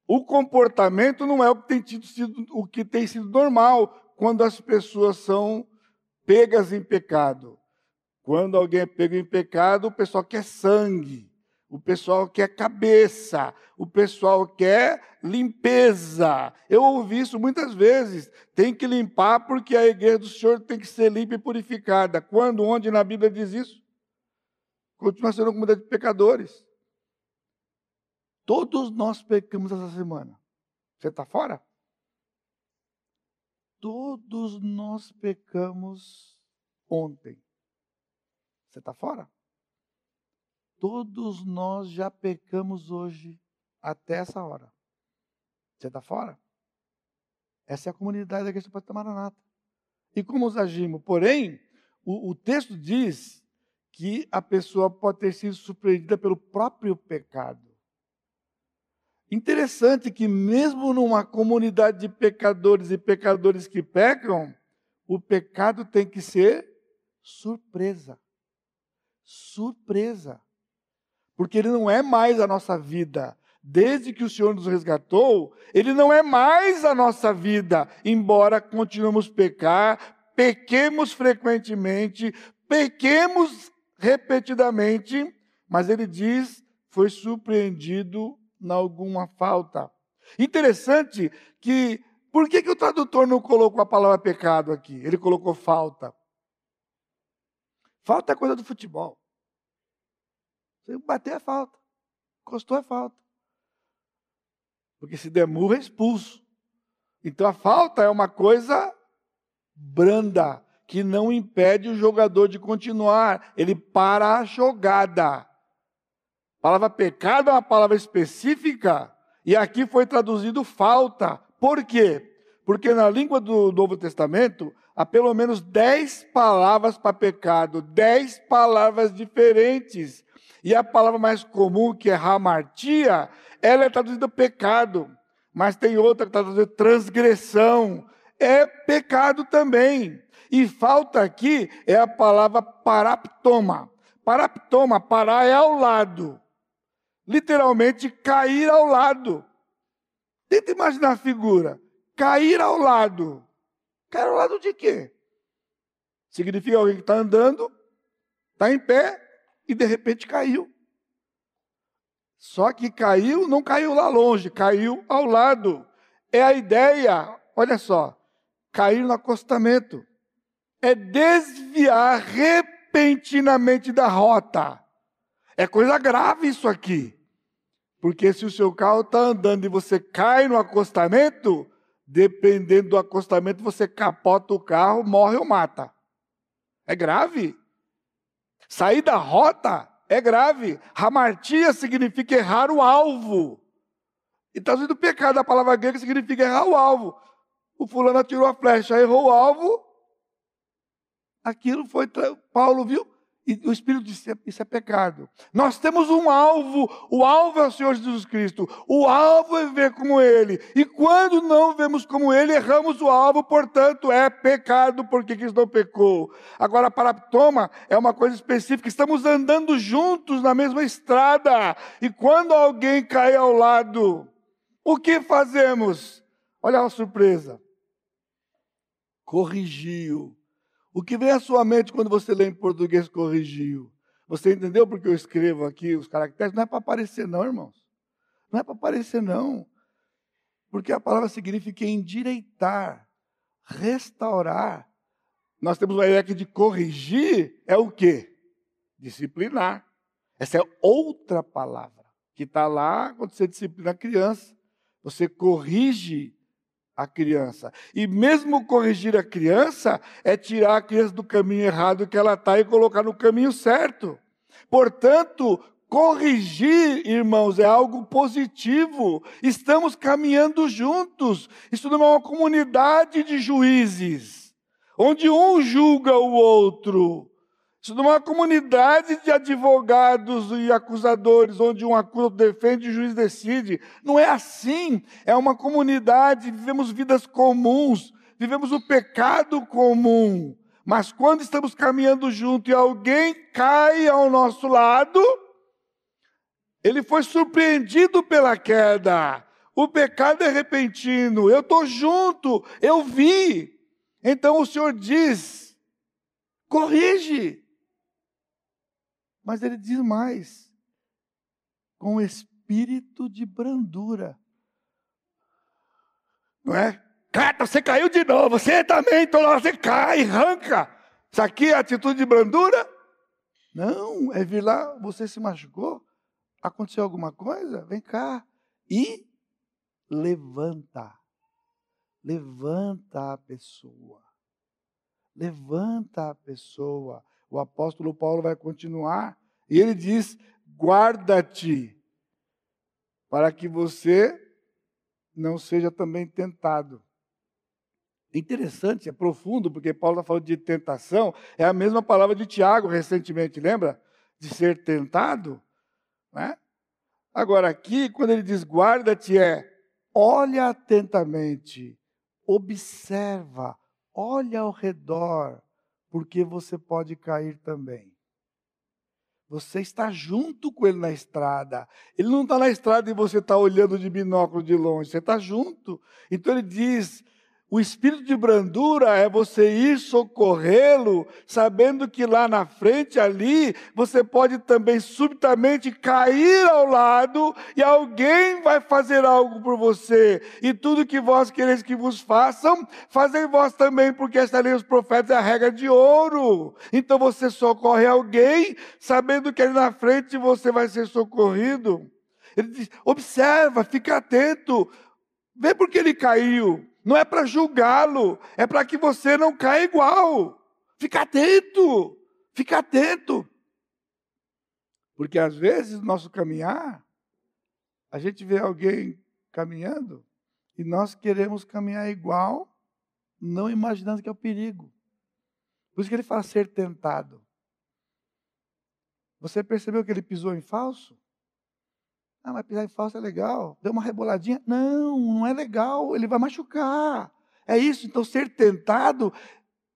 o comportamento não é o que tem, sido, o que tem sido normal quando as pessoas são pegas em pecado. Quando alguém é pego em pecado, o pessoal quer sangue. O pessoal quer cabeça, o pessoal quer limpeza. Eu ouvi isso muitas vezes. Tem que limpar porque a igreja do Senhor tem que ser limpa e purificada. Quando, onde na Bíblia diz isso? Continua sendo uma comunidade de pecadores. Todos nós pecamos essa semana. Você está fora? Todos nós pecamos ontem. Você está fora? Todos nós já pecamos hoje até essa hora. Você está fora? Essa é a comunidade da igreja para Maranata. E como os agimos? Porém, o, o texto diz que a pessoa pode ter sido surpreendida pelo próprio pecado. Interessante que, mesmo numa comunidade de pecadores e pecadores que pecam, o pecado tem que ser surpresa. Surpresa. Porque ele não é mais a nossa vida. Desde que o Senhor nos resgatou, ele não é mais a nossa vida, embora continuemos pecar, pequemos frequentemente, pequemos repetidamente, mas ele diz: foi surpreendido em alguma falta. Interessante que, por que, que o tradutor não colocou a palavra pecado aqui? Ele colocou falta. Falta é coisa do futebol. Você bater é falta. Encostou é falta. Porque se demurra é expulso. Então a falta é uma coisa branda, que não impede o jogador de continuar. Ele para a jogada. A palavra pecado é uma palavra específica e aqui foi traduzido falta. Por quê? Porque na língua do Novo Testamento há pelo menos dez palavras para pecado, dez palavras diferentes. E a palavra mais comum, que é hamartia, ela é traduzida pecado. Mas tem outra que está traduzida transgressão. É pecado também. E falta aqui é a palavra paraptoma. Paraptoma, parar é ao lado. Literalmente, cair ao lado. Tenta imaginar a figura. Cair ao lado. Cair ao lado de quê? Significa alguém que está andando, está em pé e de repente caiu. Só que caiu, não caiu lá longe, caiu ao lado. É a ideia, olha só, cair no acostamento é desviar repentinamente da rota. É coisa grave isso aqui. Porque se o seu carro está andando e você cai no acostamento, dependendo do acostamento, você capota o carro, morre ou mata. É grave. Sair da rota é grave. Hamartia significa errar o alvo. E está dizendo pecado, a palavra grega significa errar o alvo. O fulano atirou a flecha, errou o alvo, aquilo foi. Paulo viu, e o Espírito disse: Isso é pecado. Nós temos um alvo, o alvo é o Senhor Jesus Cristo, o alvo é ver como Ele, e quando não vemos como Ele, erramos o alvo, portanto é pecado, porque Cristo não pecou. Agora, para toma é uma coisa específica, estamos andando juntos na mesma estrada, e quando alguém cai ao lado, o que fazemos? Olha a surpresa. Corrigiu o que vem à sua mente quando você lê em português corrigiu? Você entendeu porque eu escrevo aqui os caracteres? Não é para aparecer, não, irmãos. Não é para aparecer, não. Porque a palavra significa endireitar, restaurar. Nós temos uma ideia aqui de corrigir, é o quê? Disciplinar. Essa é outra palavra que está lá quando você disciplina a criança. Você corrige a criança. E mesmo corrigir a criança é tirar a criança do caminho errado que ela está e colocar no caminho certo. Portanto, corrigir, irmãos, é algo positivo. Estamos caminhando juntos. Isso não é uma comunidade de juízes, onde um julga o outro. Isso não é uma comunidade de advogados e acusadores, onde um acusa, defende e o juiz decide. Não é assim. É uma comunidade, vivemos vidas comuns, vivemos o pecado comum. Mas quando estamos caminhando junto e alguém cai ao nosso lado, ele foi surpreendido pela queda. O pecado é repentino. Eu estou junto, eu vi. Então o Senhor diz: corrige. Mas ele diz mais: com espírito de brandura. Não é? Cata, você caiu de novo, você também, hora você cai, arranca. Isso aqui é atitude de brandura? Não, é vir lá, você se machucou. Aconteceu alguma coisa? Vem cá. E levanta. Levanta a pessoa. Levanta a pessoa. O apóstolo Paulo vai continuar. E ele diz: guarda-te, para que você não seja também tentado. Interessante, é profundo, porque Paulo está falando de tentação, é a mesma palavra de Tiago recentemente, lembra? De ser tentado. Né? Agora, aqui, quando ele diz guarda-te, é olha atentamente, observa, olha ao redor, porque você pode cair também. Você está junto com ele na estrada. Ele não está na estrada e você está olhando de binóculo de longe. Você está junto. Então ele diz: o espírito de brandura é você ir socorrê-lo, sabendo que lá na frente, ali, você pode também subitamente cair ao lado e alguém vai fazer algo por você. E tudo que vós quereis que vos façam, fazei vós também, porque esta lei dos profetas é a regra de ouro. Então você socorre alguém, sabendo que ali na frente você vai ser socorrido. Ele diz: observa, fica atento, vê porque ele caiu. Não é para julgá-lo, é para que você não caia igual. Fica atento, fica atento. Porque às vezes no nosso caminhar, a gente vê alguém caminhando e nós queremos caminhar igual, não imaginando que é o perigo. Por isso que ele fala ser tentado. Você percebeu que ele pisou em falso? Ah, mas pisar em falso é legal. Deu uma reboladinha. Não, não é legal. Ele vai machucar. É isso. Então, ser tentado.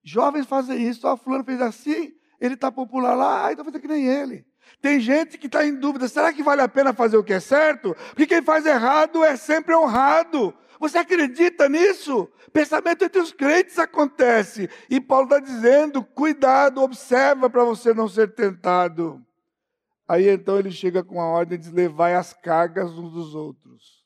Jovens fazem isso. Ó, fulano fez assim. Ele está popular lá. Ah, então fazer que nem ele. Tem gente que está em dúvida. Será que vale a pena fazer o que é certo? Porque quem faz errado é sempre honrado. Você acredita nisso? Pensamento entre os crentes acontece. E Paulo está dizendo: cuidado, observa para você não ser tentado. Aí então ele chega com a ordem de levar as cargas uns dos outros.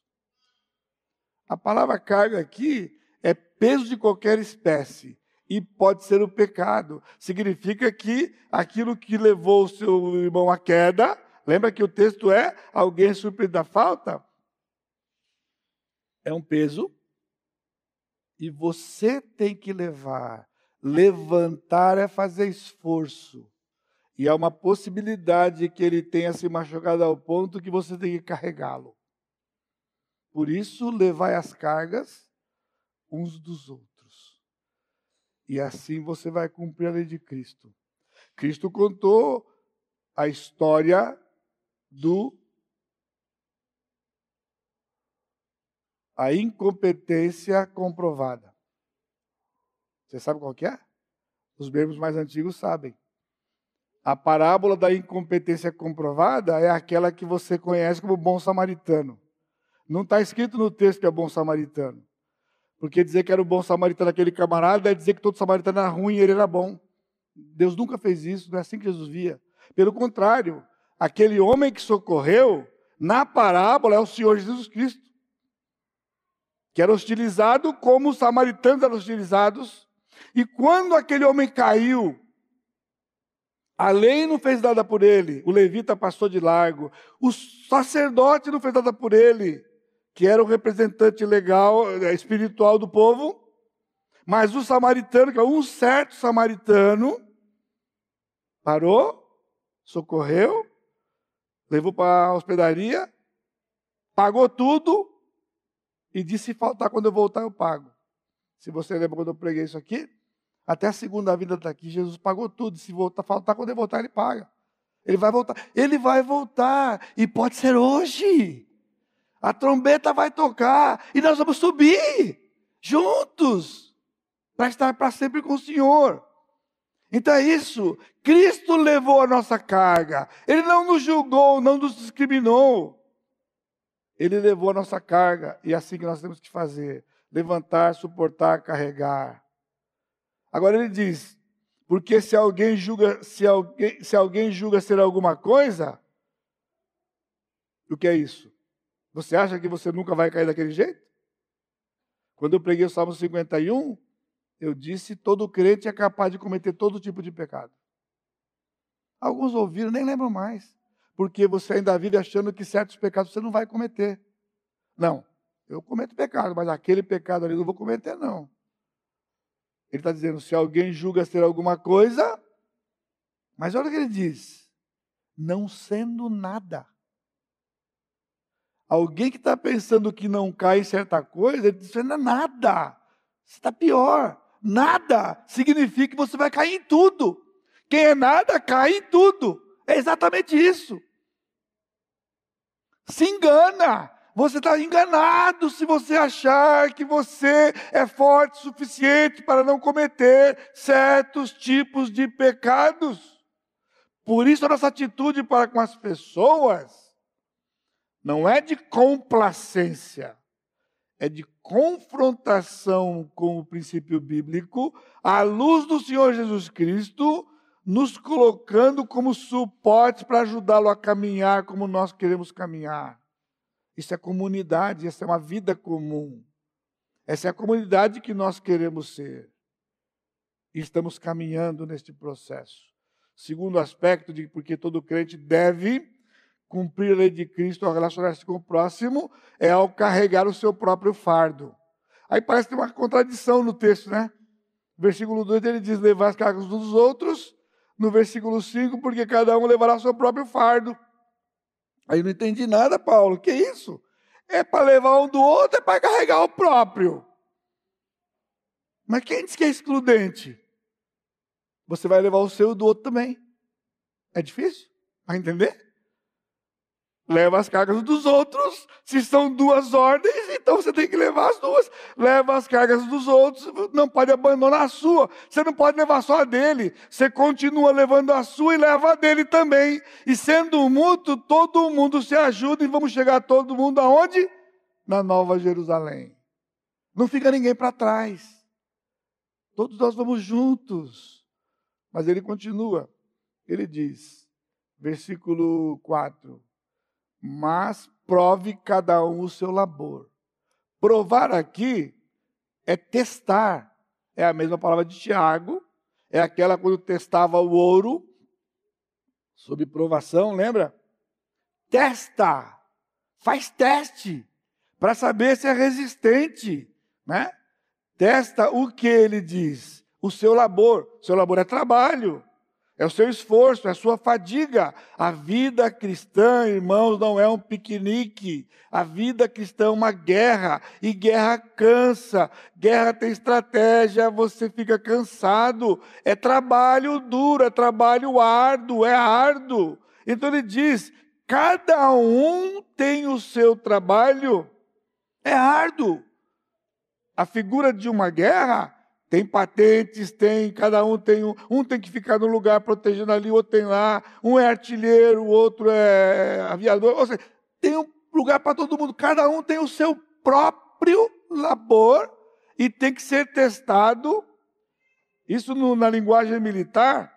A palavra carga aqui é peso de qualquer espécie e pode ser o pecado. Significa que aquilo que levou o seu irmão à queda, lembra que o texto é alguém surpreso da falta? É um peso e você tem que levar. Levantar é fazer esforço. E há uma possibilidade que ele tenha se machucado ao ponto que você tem que carregá-lo. Por isso, levai as cargas uns dos outros. E assim você vai cumprir a lei de Cristo. Cristo contou a história do a incompetência comprovada. Você sabe qual que é? Os membros mais antigos sabem. A parábola da incompetência comprovada é aquela que você conhece como bom samaritano. Não está escrito no texto que é bom samaritano. Porque dizer que era o bom samaritano aquele camarada é dizer que todo samaritano era ruim e ele era bom. Deus nunca fez isso, não é assim que Jesus via. Pelo contrário, aquele homem que socorreu, na parábola, é o Senhor Jesus Cristo. Que era hostilizado como os samaritanos eram hostilizados. E quando aquele homem caiu a lei não fez nada por ele, o levita passou de largo, o sacerdote não fez nada por ele, que era o representante legal, eh, espiritual do povo, mas o samaritano, que é um certo samaritano, parou, socorreu, levou para a hospedaria, pagou tudo e disse: se faltar quando eu voltar, eu pago. Se você lembra quando eu preguei isso aqui, até a segunda vinda está aqui, Jesus pagou tudo. Se voltar, faltar, quando ele voltar, ele paga. Ele vai voltar. Ele vai voltar. E pode ser hoje. A trombeta vai tocar. E nós vamos subir juntos. Para estar para sempre com o Senhor. Então é isso. Cristo levou a nossa carga. Ele não nos julgou, não nos discriminou. Ele levou a nossa carga. E é assim que nós temos que fazer: levantar, suportar, carregar. Agora ele diz: porque se alguém julga, se alguém, se alguém julga ser alguma coisa, o que é isso? Você acha que você nunca vai cair daquele jeito? Quando eu preguei o Salmo 51, eu disse: todo crente é capaz de cometer todo tipo de pecado. Alguns ouviram, nem lembram mais. porque você ainda vive achando que certos pecados você não vai cometer. Não, eu cometo pecado, mas aquele pecado ali eu não vou cometer, não. Ele está dizendo: se alguém julga ser alguma coisa, mas olha o que ele diz: não sendo nada. Alguém que está pensando que não cai em certa coisa, ele diz: não é nada. Você está pior. Nada significa que você vai cair em tudo. Quem é nada cai em tudo. É exatamente isso. Se engana. Você está enganado se você achar que você é forte o suficiente para não cometer certos tipos de pecados. Por isso, a nossa atitude para com as pessoas não é de complacência, é de confrontação com o princípio bíblico, à luz do Senhor Jesus Cristo, nos colocando como suporte para ajudá-lo a caminhar como nós queremos caminhar. Isso é comunidade, essa é uma vida comum. Essa é a comunidade que nós queremos ser. E estamos caminhando neste processo. Segundo aspecto de porque todo crente deve cumprir a lei de Cristo ao relacionar-se com o próximo é ao carregar o seu próprio fardo. Aí parece tem uma contradição no texto, né? Versículo 2 ele diz: levar as cargas dos outros. No versículo 5, porque cada um levará o seu próprio fardo. Aí não entendi nada, Paulo. Que isso? É para levar um do outro, é para carregar o próprio. Mas quem diz que é excludente? Você vai levar o seu do outro também. É difícil? Vai entender? Leva as cargas dos outros. Se são duas ordens, então você tem que levar as duas. Leva as cargas dos outros, não pode abandonar a sua. Você não pode levar só a dele. Você continua levando a sua e leva a dele também. E sendo mútuo, todo mundo se ajuda e vamos chegar todo mundo aonde? Na Nova Jerusalém. Não fica ninguém para trás. Todos nós vamos juntos. Mas ele continua. Ele diz, versículo 4 mas prove cada um o seu labor. Provar aqui é testar. É a mesma palavra de Tiago, é aquela quando testava o ouro, sob provação, lembra? Testa, faz teste, para saber se é resistente, né? Testa o que ele diz, o seu labor. Seu labor é trabalho. É o seu esforço, é a sua fadiga. A vida cristã, irmãos, não é um piquenique. A vida cristã é uma guerra. E guerra cansa. Guerra tem estratégia, você fica cansado. É trabalho duro, é trabalho árduo, é árduo. Então ele diz: cada um tem o seu trabalho. É árduo. A figura de uma guerra tem patentes, tem, cada um tem um, um tem que ficar no lugar protegendo ali, outro tem lá, um é artilheiro, o outro é aviador, ou seja, tem um lugar para todo mundo, cada um tem o seu próprio labor e tem que ser testado. Isso no, na linguagem militar,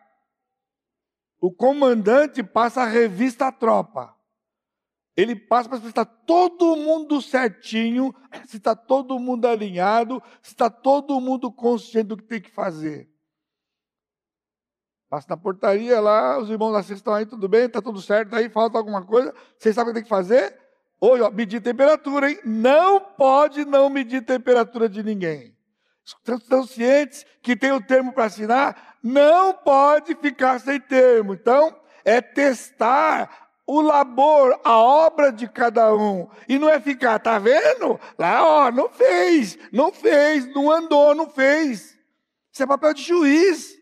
o comandante passa a revista à tropa. Ele passa para se está todo mundo certinho, se está todo mundo alinhado, se está todo mundo consciente do que tem que fazer. Passa na portaria lá, os irmãos da estão aí, tudo bem, está tudo certo aí, falta alguma coisa, vocês sabem o que tem que fazer? Hoje, ó, medir temperatura, hein? Não pode não medir temperatura de ninguém. Estão cientes que tem o termo para assinar? Não pode ficar sem termo. Então, é testar o labor, a obra de cada um. E não é ficar, tá vendo? Lá, ó, não fez, não fez, não andou, não fez. Isso é papel de juiz.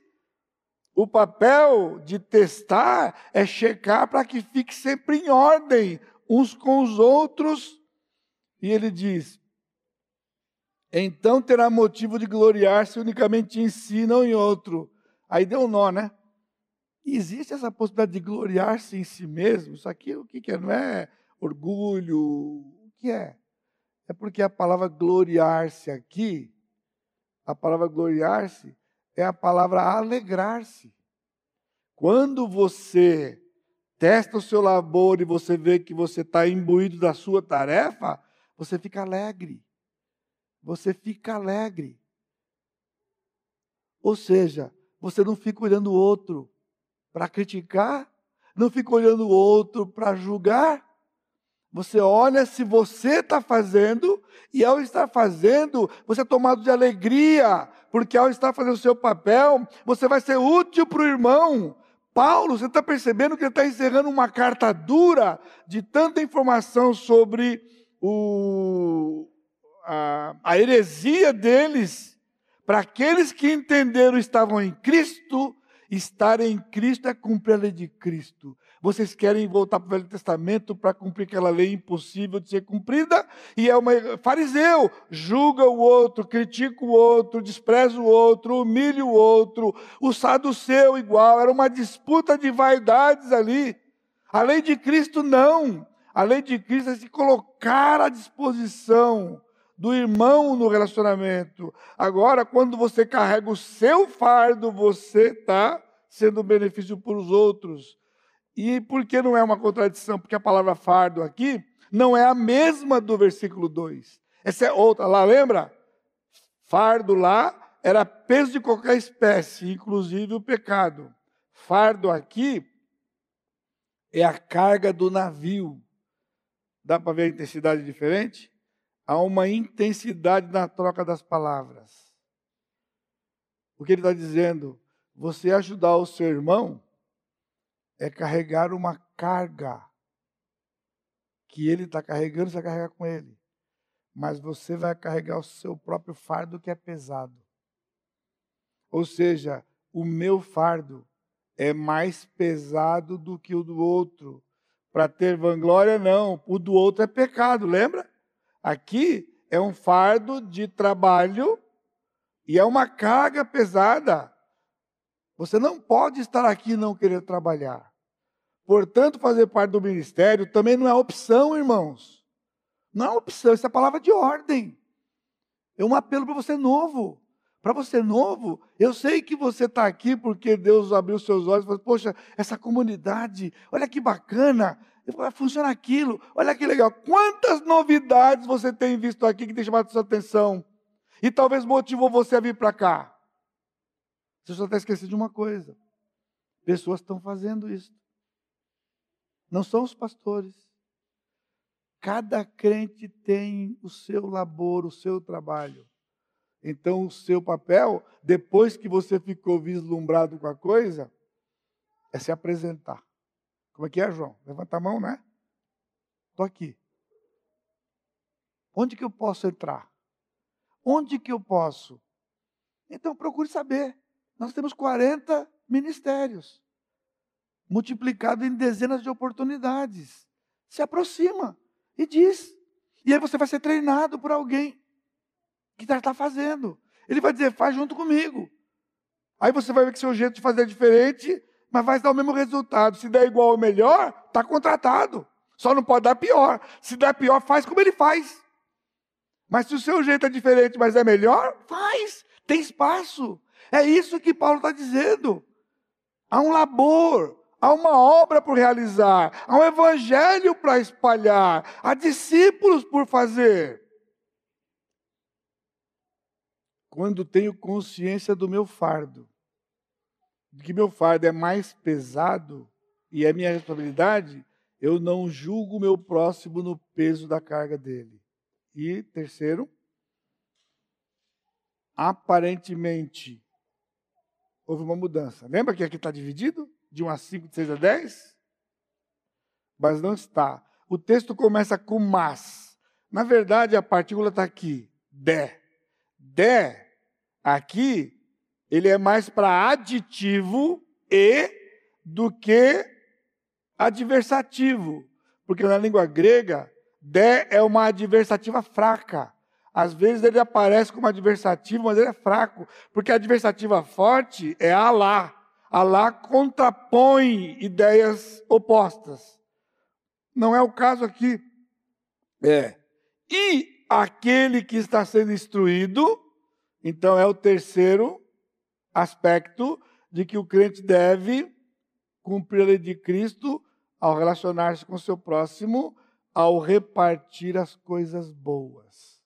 O papel de testar é checar para que fique sempre em ordem uns com os outros. E ele diz: então terá motivo de gloriar-se unicamente em si, não em outro. Aí deu um nó, né? Existe essa possibilidade de gloriar-se em si mesmo. Isso aqui o que é? Não é orgulho. O que é? É porque a palavra gloriar-se aqui, a palavra gloriar-se é a palavra alegrar-se. Quando você testa o seu labor e você vê que você está imbuído da sua tarefa, você fica alegre. Você fica alegre. Ou seja, você não fica olhando o outro, para criticar, não fica olhando o outro para julgar. Você olha se você está fazendo, e ao estar fazendo, você é tomado de alegria, porque ao estar fazendo o seu papel, você vai ser útil para o irmão. Paulo, você está percebendo que ele está encerrando uma carta dura de tanta informação sobre o, a, a heresia deles. Para aqueles que entenderam estavam em Cristo, estar em Cristo é cumprir a lei de Cristo. Vocês querem voltar para o Velho Testamento para cumprir aquela lei impossível de ser cumprida? E é uma fariseu, julga o outro, critica o outro, despreza o outro, humilha o outro. O saduceu igual, era uma disputa de vaidades ali. A lei de Cristo não. A lei de Cristo é se colocar à disposição do irmão no relacionamento. Agora, quando você carrega o seu fardo, você está sendo um benefício para os outros. E por que não é uma contradição? Porque a palavra fardo aqui não é a mesma do versículo 2. Essa é outra. Lá, lembra? Fardo lá era peso de qualquer espécie, inclusive o pecado. Fardo aqui é a carga do navio. Dá para ver a intensidade diferente? Há uma intensidade na troca das palavras. O que ele está dizendo? Você ajudar o seu irmão é carregar uma carga que ele está carregando, você vai carregar com ele. Mas você vai carregar o seu próprio fardo que é pesado. Ou seja, o meu fardo é mais pesado do que o do outro. Para ter vanglória, não. O do outro é pecado, lembra? Aqui é um fardo de trabalho e é uma carga pesada. Você não pode estar aqui e não querer trabalhar. Portanto, fazer parte do ministério também não é opção, irmãos. Não é opção, isso é palavra de ordem. É um apelo para você novo. Para você novo, eu sei que você está aqui porque Deus abriu seus olhos e falou: Poxa, essa comunidade, olha que bacana, funciona aquilo, olha que legal. Quantas novidades você tem visto aqui que tem chamado sua atenção? E talvez motivou você a vir para cá. Você só está esquecendo de uma coisa: pessoas estão fazendo isso. Não são os pastores. Cada crente tem o seu labor, o seu trabalho. Então, o seu papel, depois que você ficou vislumbrado com a coisa, é se apresentar. Como é que é, João? Levanta a mão, né? Estou aqui. Onde que eu posso entrar? Onde que eu posso? Então, procure saber. Nós temos 40 ministérios, multiplicado em dezenas de oportunidades. Se aproxima e diz. E aí você vai ser treinado por alguém que está tá fazendo. Ele vai dizer, faz junto comigo. Aí você vai ver que seu jeito de fazer é diferente, mas vai dar o mesmo resultado. Se der igual ou melhor, está contratado. Só não pode dar pior. Se der pior, faz como ele faz. Mas se o seu jeito é diferente, mas é melhor, faz. Tem espaço. É isso que Paulo está dizendo. Há um labor, há uma obra por realizar, há um evangelho para espalhar, há discípulos por fazer. Quando tenho consciência do meu fardo, que meu fardo é mais pesado e é minha responsabilidade, eu não julgo meu próximo no peso da carga dele. E terceiro, aparentemente houve uma mudança. Lembra que aqui está dividido? De 1 a 5, de 6 a 10? Mas não está. O texto começa com mas. Na verdade, a partícula está aqui. De. De, aqui, ele é mais para aditivo e do que adversativo. Porque na língua grega, de é uma adversativa fraca. Às vezes ele aparece como adversativo, mas ele é fraco, porque a adversativa forte é Alá. Alá contrapõe ideias opostas. Não é o caso aqui. É. E aquele que está sendo instruído, então é o terceiro aspecto de que o crente deve cumprir a lei de Cristo ao relacionar-se com o seu próximo, ao repartir as coisas boas.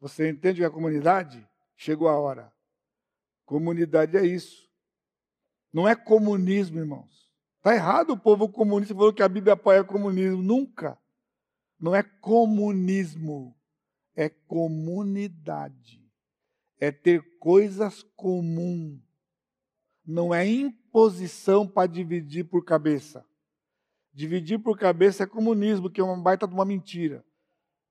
Você entende que a comunidade chegou a hora. Comunidade é isso. Não é comunismo, irmãos. Está errado o povo comunista falou que a Bíblia apoia o comunismo. Nunca. Não é comunismo, é comunidade. É ter coisas comuns. Não é imposição para dividir por cabeça. Dividir por cabeça é comunismo, que é uma baita de uma mentira.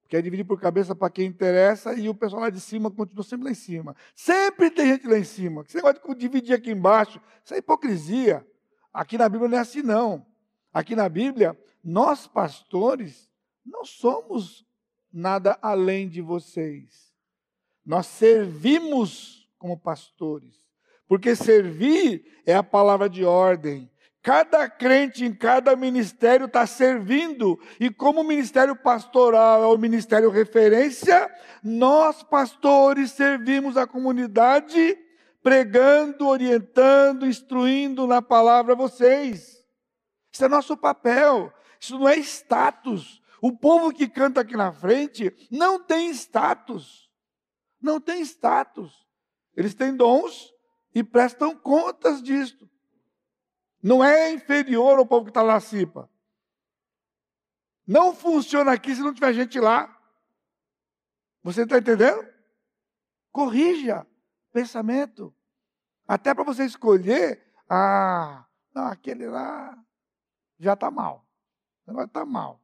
Quer dividir por cabeça para quem interessa e o pessoal lá de cima continua sempre lá em cima. Sempre tem gente lá em cima. Esse negócio de dividir aqui embaixo, isso é hipocrisia. Aqui na Bíblia não é assim, não. Aqui na Bíblia, nós pastores não somos nada além de vocês. Nós servimos como pastores. Porque servir é a palavra de ordem, Cada crente em cada ministério está servindo, e como o ministério pastoral é o ministério referência, nós, pastores, servimos a comunidade, pregando, orientando, instruindo na palavra vocês. Isso é nosso papel, isso não é status. O povo que canta aqui na frente não tem status, não tem status. Eles têm dons e prestam contas disto. Não é inferior ao povo que está lá cipa. Não funciona aqui se não tiver gente lá. Você está entendendo? Corrija pensamento. Até para você escolher, ah, não, aquele lá já está mal. Agora está mal.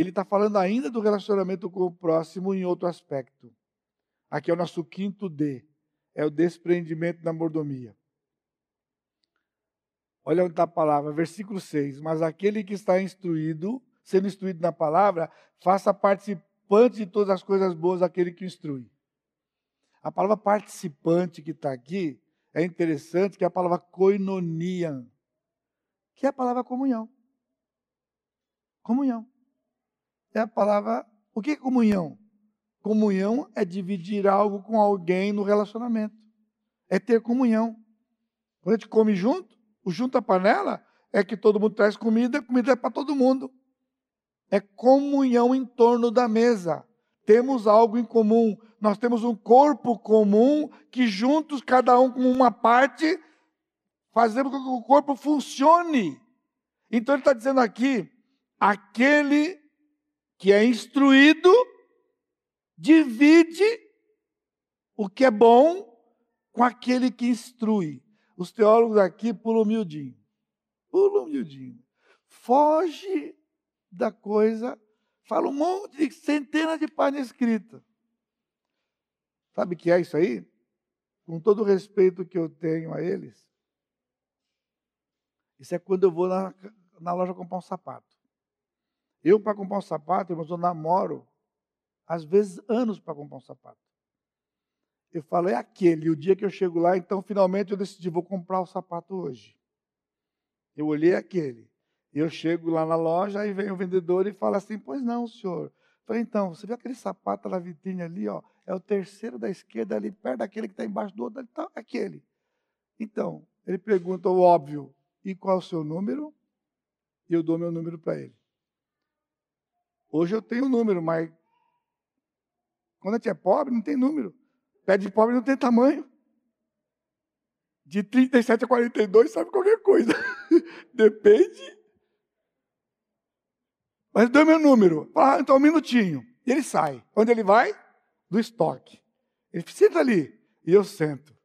Ele está falando ainda do relacionamento com o próximo em outro aspecto. Aqui é o nosso quinto D. É o desprendimento da mordomia. Olha onde está a palavra, versículo 6. Mas aquele que está instruído, sendo instruído na palavra, faça participante de todas as coisas boas aquele que o instrui. A palavra participante que está aqui é interessante, que é a palavra koinonia, que é a palavra comunhão. Comunhão. É a palavra. O que é comunhão? Comunhão é dividir algo com alguém no relacionamento. É ter comunhão. Quando a gente come junto, o junta panela é que todo mundo traz comida, comida é para todo mundo. É comunhão em torno da mesa. Temos algo em comum. Nós temos um corpo comum que juntos, cada um com uma parte, fazemos com que o corpo funcione. Então ele está dizendo aqui: aquele que é instruído divide o que é bom com aquele que instrui. Os teólogos aqui pulam miudinho. Pulam miudinho. Foge da coisa, fala um monte de centenas de páginas escritas. Sabe o que é isso aí? Com todo o respeito que eu tenho a eles, isso é quando eu vou na, na loja comprar um sapato. Eu, para comprar um sapato, eu namoro, às vezes, anos para comprar um sapato. Eu falo, é aquele. E o dia que eu chego lá, então finalmente eu decidi, vou comprar o sapato hoje. Eu olhei aquele. Eu chego lá na loja, aí vem o vendedor e fala assim: Pois não, senhor. Eu falei, então, você viu aquele sapato na vitrine ali, ó? É o terceiro da esquerda ali, perto daquele que está embaixo do outro, então, aquele. Então, ele pergunta o óbvio: e qual é o seu número? E eu dou meu número para ele. Hoje eu tenho número, mas quando a gente é pobre, não tem número. Pé de pobre não tem tamanho. De 37 a 42 sabe qualquer coisa. Depende. Mas deu meu número. Ah, então um minutinho. E ele sai. Onde ele vai? Do estoque. Ele senta ali. E eu sento.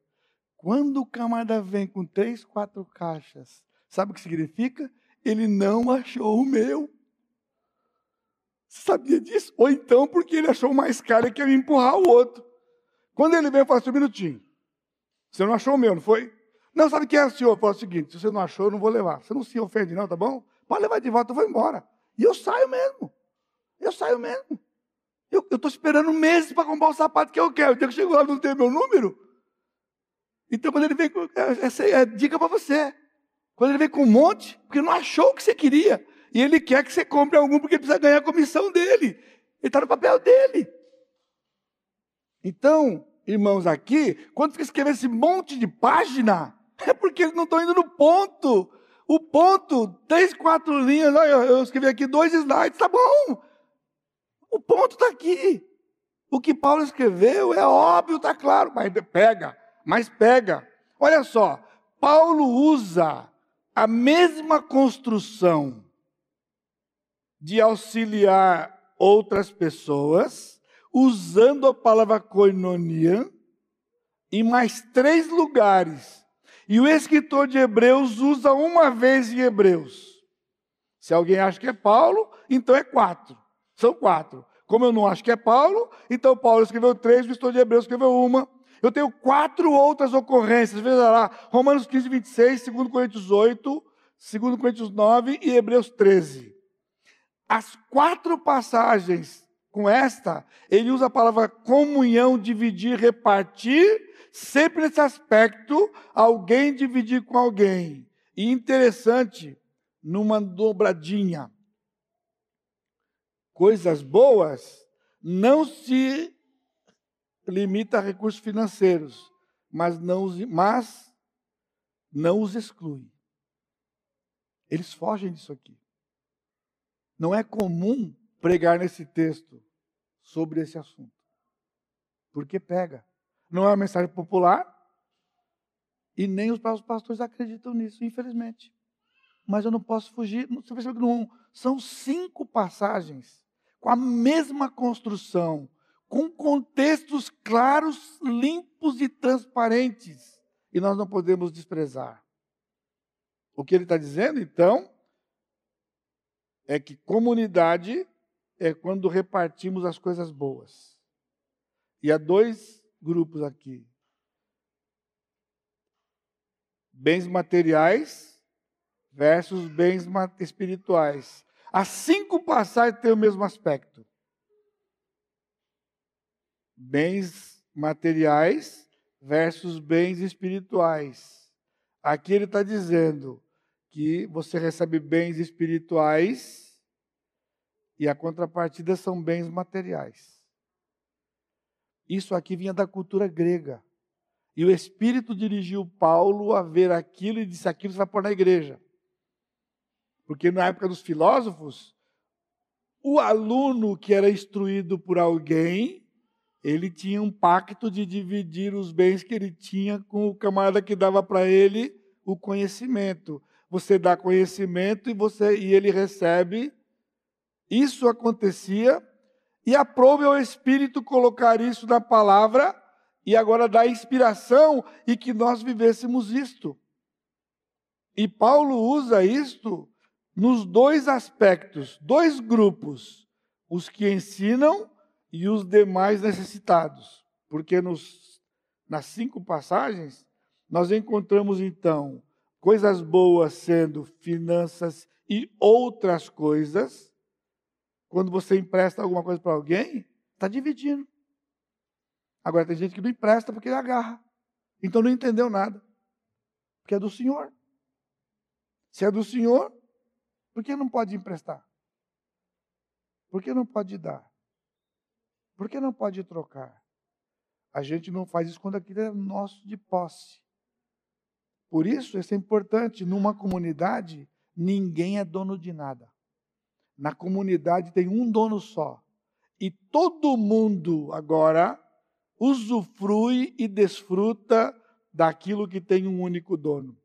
Quando o camarada vem com três, quatro caixas, sabe o que significa? Ele não achou o meu. Sabia disso? Ou então porque ele achou mais caro e quer me empurrar o outro. Quando ele veio, eu falei assim, um minutinho. Você não achou o meu, não foi? Não, sabe o que é, senhor? Eu falei o seguinte, se você não achou, eu não vou levar. Você não se ofende não, tá bom? Pode levar de volta, eu vou embora. E eu saio mesmo. Eu saio mesmo. Eu estou esperando meses para comprar o sapato que eu quero. O dia que chegou lá não tem meu número. Então, quando ele vem com. É, essa é dica para você. Quando ele vem com um monte, porque não achou o que você queria. E ele quer que você compre algum porque ele precisa ganhar a comissão dele. Ele está no papel dele. Então, irmãos, aqui, quando fica escrevendo esse monte de página, é porque eles não estão indo no ponto. O ponto, três, quatro linhas, eu escrevi aqui dois slides, tá bom. O ponto está aqui. O que Paulo escreveu é óbvio, está claro, mas pega, mas pega. Olha só, Paulo usa a mesma construção de auxiliar outras pessoas, usando a palavra koinonia, em mais três lugares. E o escritor de Hebreus usa uma vez em Hebreus. Se alguém acha que é Paulo, então é quatro. São quatro. Como eu não acho que é Paulo, então Paulo escreveu três, o escritor de Hebreus escreveu uma. Eu tenho quatro outras ocorrências. Veja lá, Romanos 15, 26, 2 Coríntios 8, 2 Coríntios 9 e Hebreus 13. As quatro passagens com esta, ele usa a palavra comunhão, dividir, repartir, sempre nesse aspecto, alguém dividir com alguém. E interessante, numa dobradinha. Coisas boas não se limita a recursos financeiros, mas não mas não os exclui. Eles fogem disso aqui. Não é comum pregar nesse texto sobre esse assunto. Porque pega. Não é uma mensagem popular e nem os pastores acreditam nisso, infelizmente mas eu não posso fugir. Você percebe que não, são cinco passagens com a mesma construção, com contextos claros, limpos e transparentes, e nós não podemos desprezar. O que ele está dizendo, então, é que comunidade é quando repartimos as coisas boas. E há dois grupos aqui: bens materiais versus bens espirituais. As cinco passagens têm o mesmo aspecto. Bens materiais versus bens espirituais. Aqui ele está dizendo que você recebe bens espirituais e a contrapartida são bens materiais. Isso aqui vinha da cultura grega. E o Espírito dirigiu Paulo a ver aquilo e disse: aquilo você vai pôr na igreja. Porque na época dos filósofos, o aluno que era instruído por alguém, ele tinha um pacto de dividir os bens que ele tinha com o camarada que dava para ele o conhecimento. Você dá conhecimento e você e ele recebe. Isso acontecia e aprove ao Espírito colocar isso na palavra e agora dar inspiração e que nós vivêssemos isto. E Paulo usa isto nos dois aspectos, dois grupos, os que ensinam e os demais necessitados. Porque nos, nas cinco passagens, nós encontramos então coisas boas sendo finanças e outras coisas. Quando você empresta alguma coisa para alguém, está dividindo. Agora tem gente que não empresta porque ele agarra. Então não entendeu nada. Porque é do Senhor. Se é do Senhor, por que não pode emprestar? Por que não pode dar? Por que não pode trocar? A gente não faz isso quando aquilo é nosso de posse. Por isso, isso é importante. Numa comunidade, ninguém é dono de nada. Na comunidade tem um dono só. E todo mundo agora usufrui e desfruta daquilo que tem um único dono.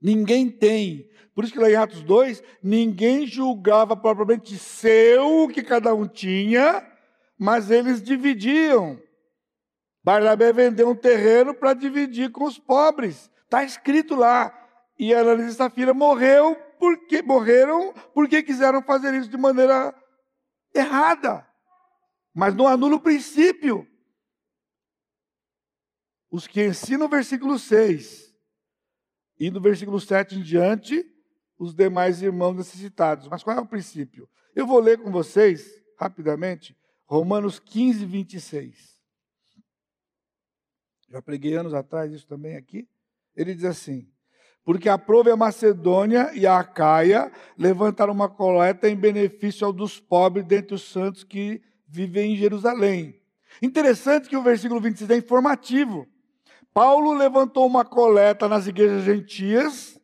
Ninguém tem. Por isso que lá em Atos 2, ninguém julgava propriamente seu o que cada um tinha, mas eles dividiam. Barnabé vendeu um terreno para dividir com os pobres. Está escrito lá. E Ananias e Safira morreu porque morreram porque quiseram fazer isso de maneira errada. Mas não anula o princípio. Os que ensinam o versículo 6 e no versículo 7 em diante, os demais irmãos necessitados. Mas qual é o princípio? Eu vou ler com vocês, rapidamente, Romanos 15, 26. Já preguei anos atrás isso também aqui. Ele diz assim: Porque aprove a Macedônia e a Acaia levantaram uma coleta em benefício ao dos pobres dentre os santos que vivem em Jerusalém. Interessante que o versículo 26 é informativo. Paulo levantou uma coleta nas igrejas gentias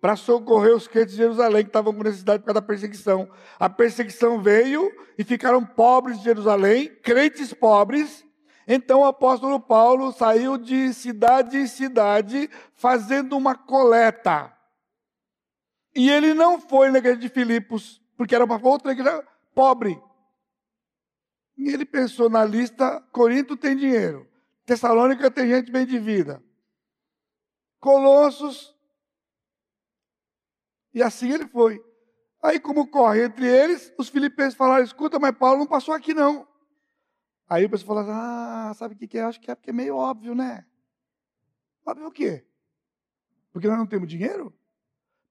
para socorrer os crentes de Jerusalém que estavam com necessidade por causa da perseguição. A perseguição veio e ficaram pobres de Jerusalém, crentes pobres, Então o apóstolo Paulo saiu de cidade em cidade fazendo uma coleta. E ele não foi na igreja de Filipos, porque era uma outra igreja pobre. E ele pensou na lista: Corinto tem dinheiro, Tessalônica tem gente bem de vida, Colossos. E assim ele foi. Aí, como corre entre eles, os filipenses falaram: escuta, mas Paulo não passou aqui não. Aí o pessoal fala: ah, sabe o que, que é? Acho que é porque é meio óbvio, né? Óbvio o quê? Porque nós não temos dinheiro?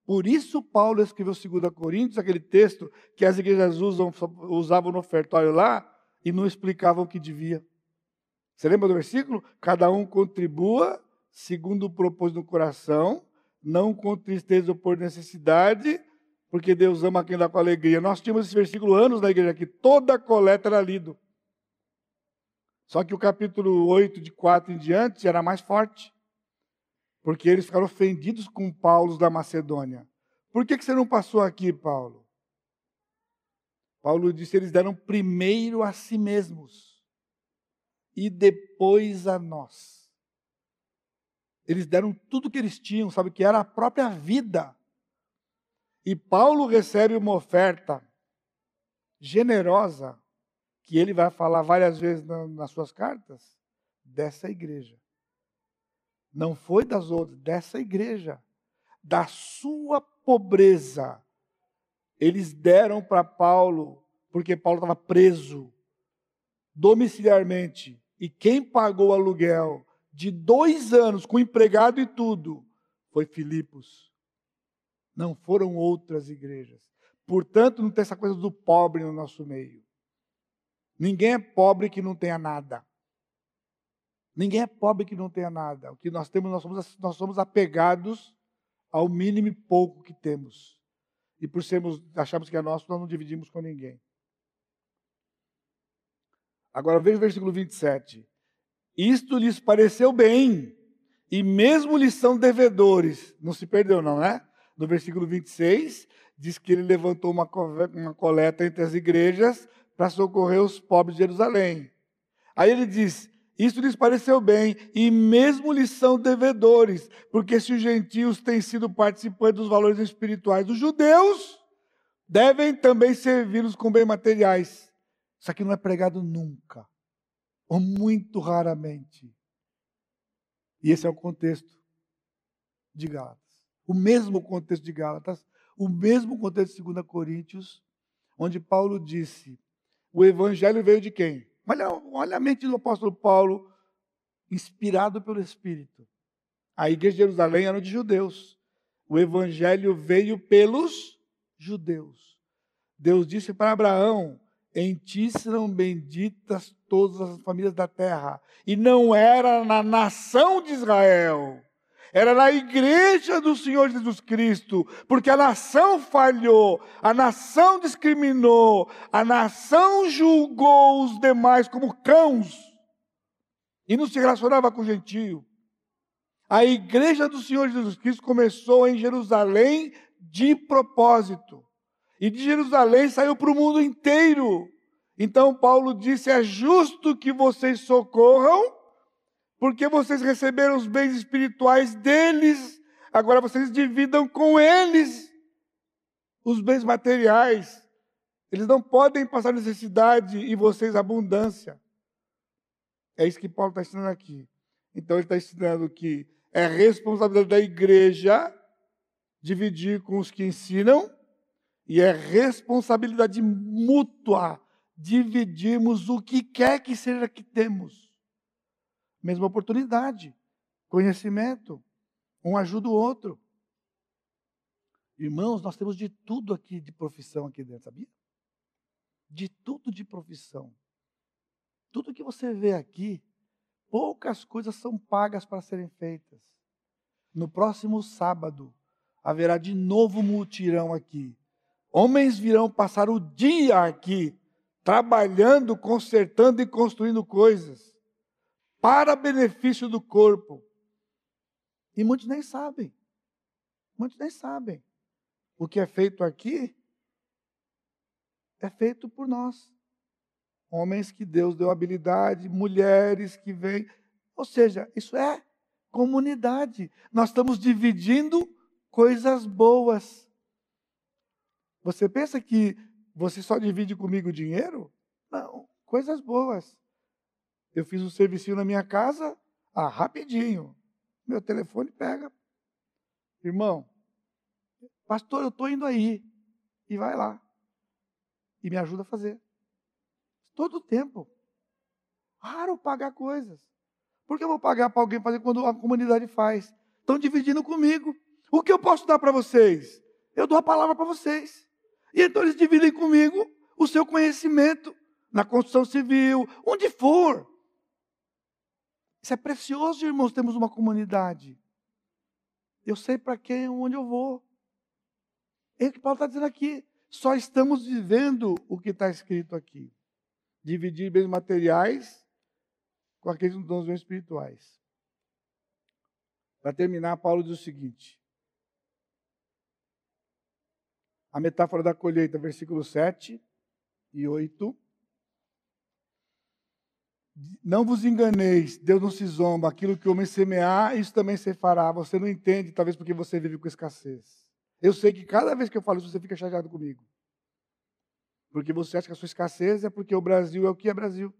Por isso Paulo escreveu 2 Coríntios, aquele texto que as igrejas usam, usavam no ofertório lá e não explicavam o que devia. Você lembra do versículo? Cada um contribua segundo o propôs no coração, não com tristeza ou por necessidade, porque Deus ama quem dá com alegria. Nós tínhamos esse versículo anos na igreja aqui, toda coleta era lido. Só que o capítulo 8, de 4 em diante, era mais forte porque eles ficaram ofendidos com Paulo da Macedônia. Por que, que você não passou aqui, Paulo? Paulo disse: eles deram primeiro a si mesmos e depois a nós. Eles deram tudo que eles tinham, sabe, que era a própria vida. E Paulo recebe uma oferta generosa, que ele vai falar várias vezes nas suas cartas, dessa igreja não foi das outras, dessa igreja, da sua pobreza. Eles deram para Paulo, porque Paulo estava preso domiciliarmente. E quem pagou o aluguel de dois anos, com empregado e tudo, foi Filipos. Não foram outras igrejas. Portanto, não tem essa coisa do pobre no nosso meio. Ninguém é pobre que não tenha nada. Ninguém é pobre que não tenha nada. O que nós temos, nós somos, nós somos apegados ao mínimo e pouco que temos. E por sermos, achamos que é nosso, nós não dividimos com ninguém. Agora veja o versículo 27. Isto lhes pareceu bem, e mesmo lhes são devedores. Não se perdeu, não, né? No versículo 26, diz que ele levantou uma coleta entre as igrejas para socorrer os pobres de Jerusalém. Aí ele diz: isso lhes pareceu bem, e mesmo lhes são devedores, porque se os gentios têm sido participantes dos valores espirituais dos judeus, devem também servi-los com bem materiais. Isso aqui não é pregado nunca, ou muito raramente. E esse é o contexto de Gálatas. O mesmo contexto de Gálatas, o mesmo contexto de 2 Coríntios, onde Paulo disse: o evangelho veio de quem? Olha, olha a mente do apóstolo Paulo, inspirado pelo Espírito. A igreja de Jerusalém era de judeus. O evangelho veio pelos judeus. Deus disse para Abraão: Em ti serão benditas todas as famílias da terra. E não era na nação de Israel era na igreja do Senhor Jesus Cristo, porque a nação falhou, a nação discriminou, a nação julgou os demais como cãos e não se relacionava com o gentio. A igreja do Senhor Jesus Cristo começou em Jerusalém de propósito. E de Jerusalém saiu para o mundo inteiro. Então Paulo disse: é justo que vocês socorram porque vocês receberam os bens espirituais deles, agora vocês dividam com eles os bens materiais. Eles não podem passar necessidade e vocês abundância. É isso que Paulo está ensinando aqui. Então ele está ensinando que é responsabilidade da igreja dividir com os que ensinam e é responsabilidade mútua dividirmos o que quer que seja que temos mesma oportunidade, conhecimento, um ajuda o outro. Irmãos, nós temos de tudo aqui de profissão aqui dentro, sabia? De tudo de profissão. Tudo que você vê aqui, poucas coisas são pagas para serem feitas. No próximo sábado, haverá de novo mutirão aqui. Homens virão passar o dia aqui, trabalhando, consertando e construindo coisas para benefício do corpo. E muitos nem sabem. Muitos nem sabem. O que é feito aqui é feito por nós. Homens que Deus deu habilidade, mulheres que vêm. Ou seja, isso é comunidade. Nós estamos dividindo coisas boas. Você pensa que você só divide comigo dinheiro? Não, coisas boas. Eu fiz um serviço na minha casa, ah, rapidinho. Meu telefone pega. Irmão, pastor, eu estou indo aí. E vai lá. E me ajuda a fazer. Todo tempo. Raro pagar coisas. Por que eu vou pagar para alguém fazer quando a comunidade faz? Estão dividindo comigo. O que eu posso dar para vocês? Eu dou a palavra para vocês. E então eles dividem comigo o seu conhecimento na construção civil, onde for. Isso é precioso, irmãos, temos uma comunidade. Eu sei para quem, onde eu vou. É o que Paulo está dizendo aqui. Só estamos vivendo o que está escrito aqui. Dividir bens materiais com aqueles dons espirituais. Para terminar, Paulo diz o seguinte: a metáfora da colheita, versículo 7 e 8. Não vos enganeis, Deus não se zomba, aquilo que o homem semear, isso também se fará. Você não entende, talvez porque você vive com escassez. Eu sei que cada vez que eu falo isso, você fica chateado comigo. Porque você acha que a sua escassez é porque o Brasil é o que é Brasil.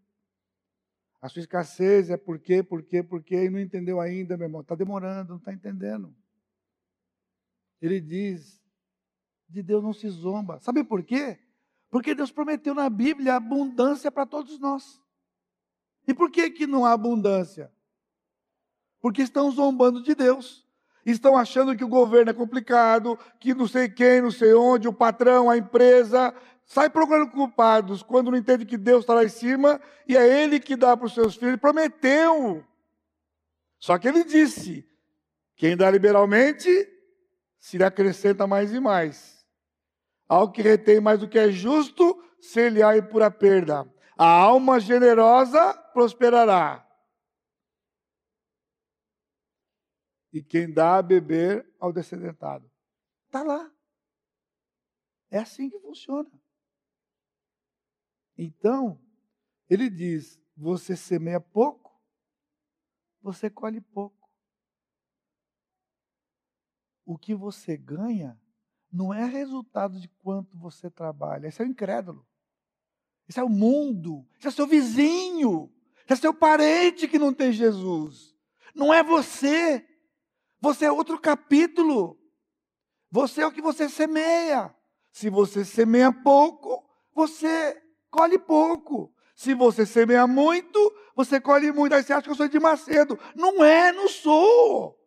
A sua escassez é porque, porque, porque, e não entendeu ainda, meu irmão. Está demorando, não está entendendo. Ele diz: de Deus não se zomba. Sabe por quê? Porque Deus prometeu na Bíblia abundância para todos nós. E por que, que não há abundância? Porque estão zombando de Deus. Estão achando que o governo é complicado, que não sei quem, não sei onde, o patrão, a empresa, sai procurando culpados quando não entende que Deus está lá em cima e é Ele que dá para os seus filhos. Ele prometeu. Só que Ele disse: quem dá liberalmente, se lhe acrescenta mais e mais. Ao que retém mais do que é justo, ser-lhe-á em pura perda. A alma generosa prosperará. E quem dá a beber ao descedentado. Está lá. É assim que funciona. Então, ele diz: você semeia pouco, você colhe pouco. O que você ganha não é resultado de quanto você trabalha. Esse é o incrédulo. Esse é o mundo. Esse é seu vizinho. Esse é seu parente que não tem Jesus. Não é você. Você é outro capítulo. Você é o que você semeia. Se você semeia pouco, você colhe pouco. Se você semeia muito, você colhe muito. Aí você acha que eu sou de Macedo. Não é, não sou.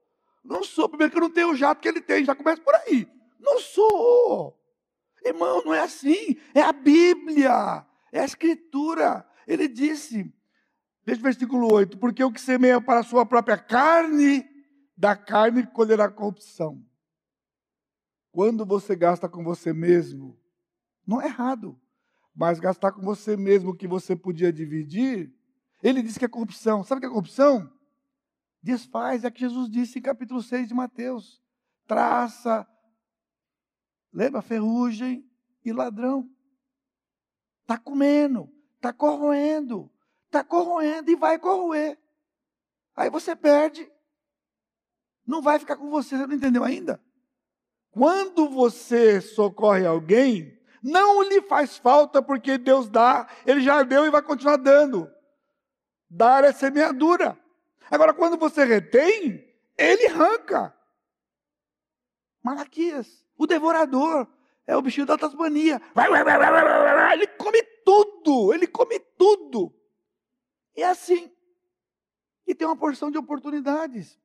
Não sou. Primeiro que eu não tenho o jato que ele tem. Já começa por aí. Não sou. Irmão, não é assim. É a Bíblia. É a Escritura. Ele disse, veja o versículo 8: Porque o que semeia para a sua própria carne, da carne colherá corrupção. Quando você gasta com você mesmo, não é errado, mas gastar com você mesmo o que você podia dividir, ele disse que é corrupção. Sabe o que é corrupção? Desfaz, é que Jesus disse em capítulo 6 de Mateus: traça, Lembra? Ferrugem e ladrão. Está comendo, está corroendo, está corroendo e vai corroer. Aí você perde. Não vai ficar com você, você não entendeu ainda? Quando você socorre alguém, não lhe faz falta porque Deus dá, Ele já deu e vai continuar dando. Dar é semeadura. Agora, quando você retém, Ele arranca. Malaquias. O devorador é o bichinho da Tasmania. Ele come tudo, ele come tudo. E é assim. E tem uma porção de oportunidades.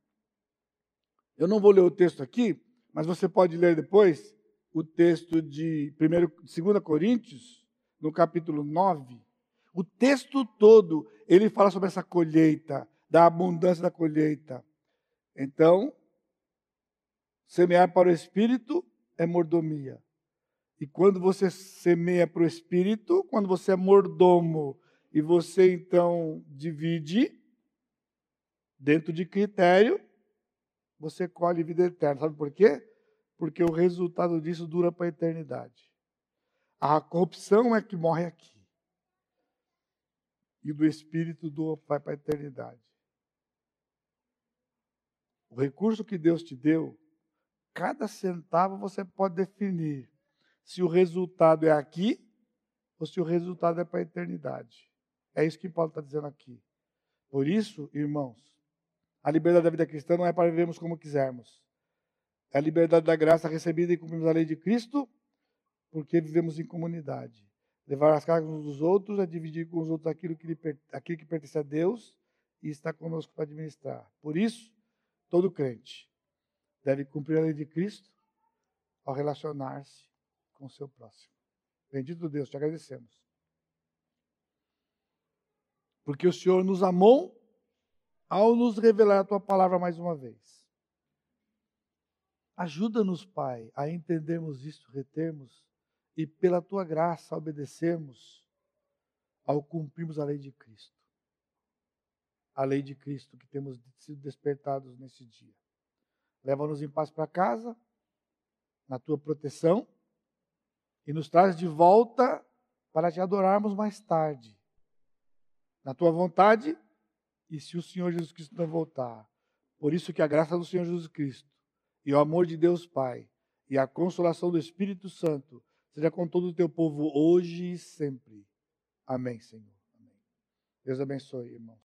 Eu não vou ler o texto aqui, mas você pode ler depois o texto de 2 Coríntios, no capítulo 9. O texto todo, ele fala sobre essa colheita, da abundância da colheita. Então, semear para o espírito é mordomia. E quando você semeia para o espírito, quando você é mordomo e você então divide dentro de critério, você colhe vida eterna. Sabe por quê? Porque o resultado disso dura para a eternidade. A corrupção é que morre aqui. e do Espírito do vai para a eternidade. O recurso que Deus te deu, cada centavo você pode definir se o resultado é aqui ou se o resultado é para a eternidade. É isso que Paulo está dizendo aqui. Por isso, irmãos, a liberdade da vida cristã não é para vivermos como quisermos. É a liberdade da graça recebida e cumprimos a lei de Cristo, porque vivemos em comunidade. Levar as cargas uns dos outros é dividir com os outros aquilo que, lhe, aquilo que pertence a Deus e está conosco para administrar. Por isso, todo crente deve cumprir a lei de Cristo ao relacionar-se com o seu próximo. Bendito Deus, te agradecemos. Porque o Senhor nos amou ao nos revelar a tua palavra mais uma vez. Ajuda-nos, Pai, a entendermos isto, retermos e pela tua graça obedecermos ao cumprirmos a lei de Cristo. A lei de Cristo que temos sido despertados nesse dia. Leva-nos em paz para casa, na tua proteção, e nos traz de volta para te adorarmos mais tarde. Na tua vontade, e se o Senhor Jesus Cristo não voltar. Por isso que a graça do Senhor Jesus Cristo, e o amor de Deus Pai, e a consolação do Espírito Santo seja com todo o teu povo hoje e sempre. Amém, Senhor. Deus abençoe, irmãos.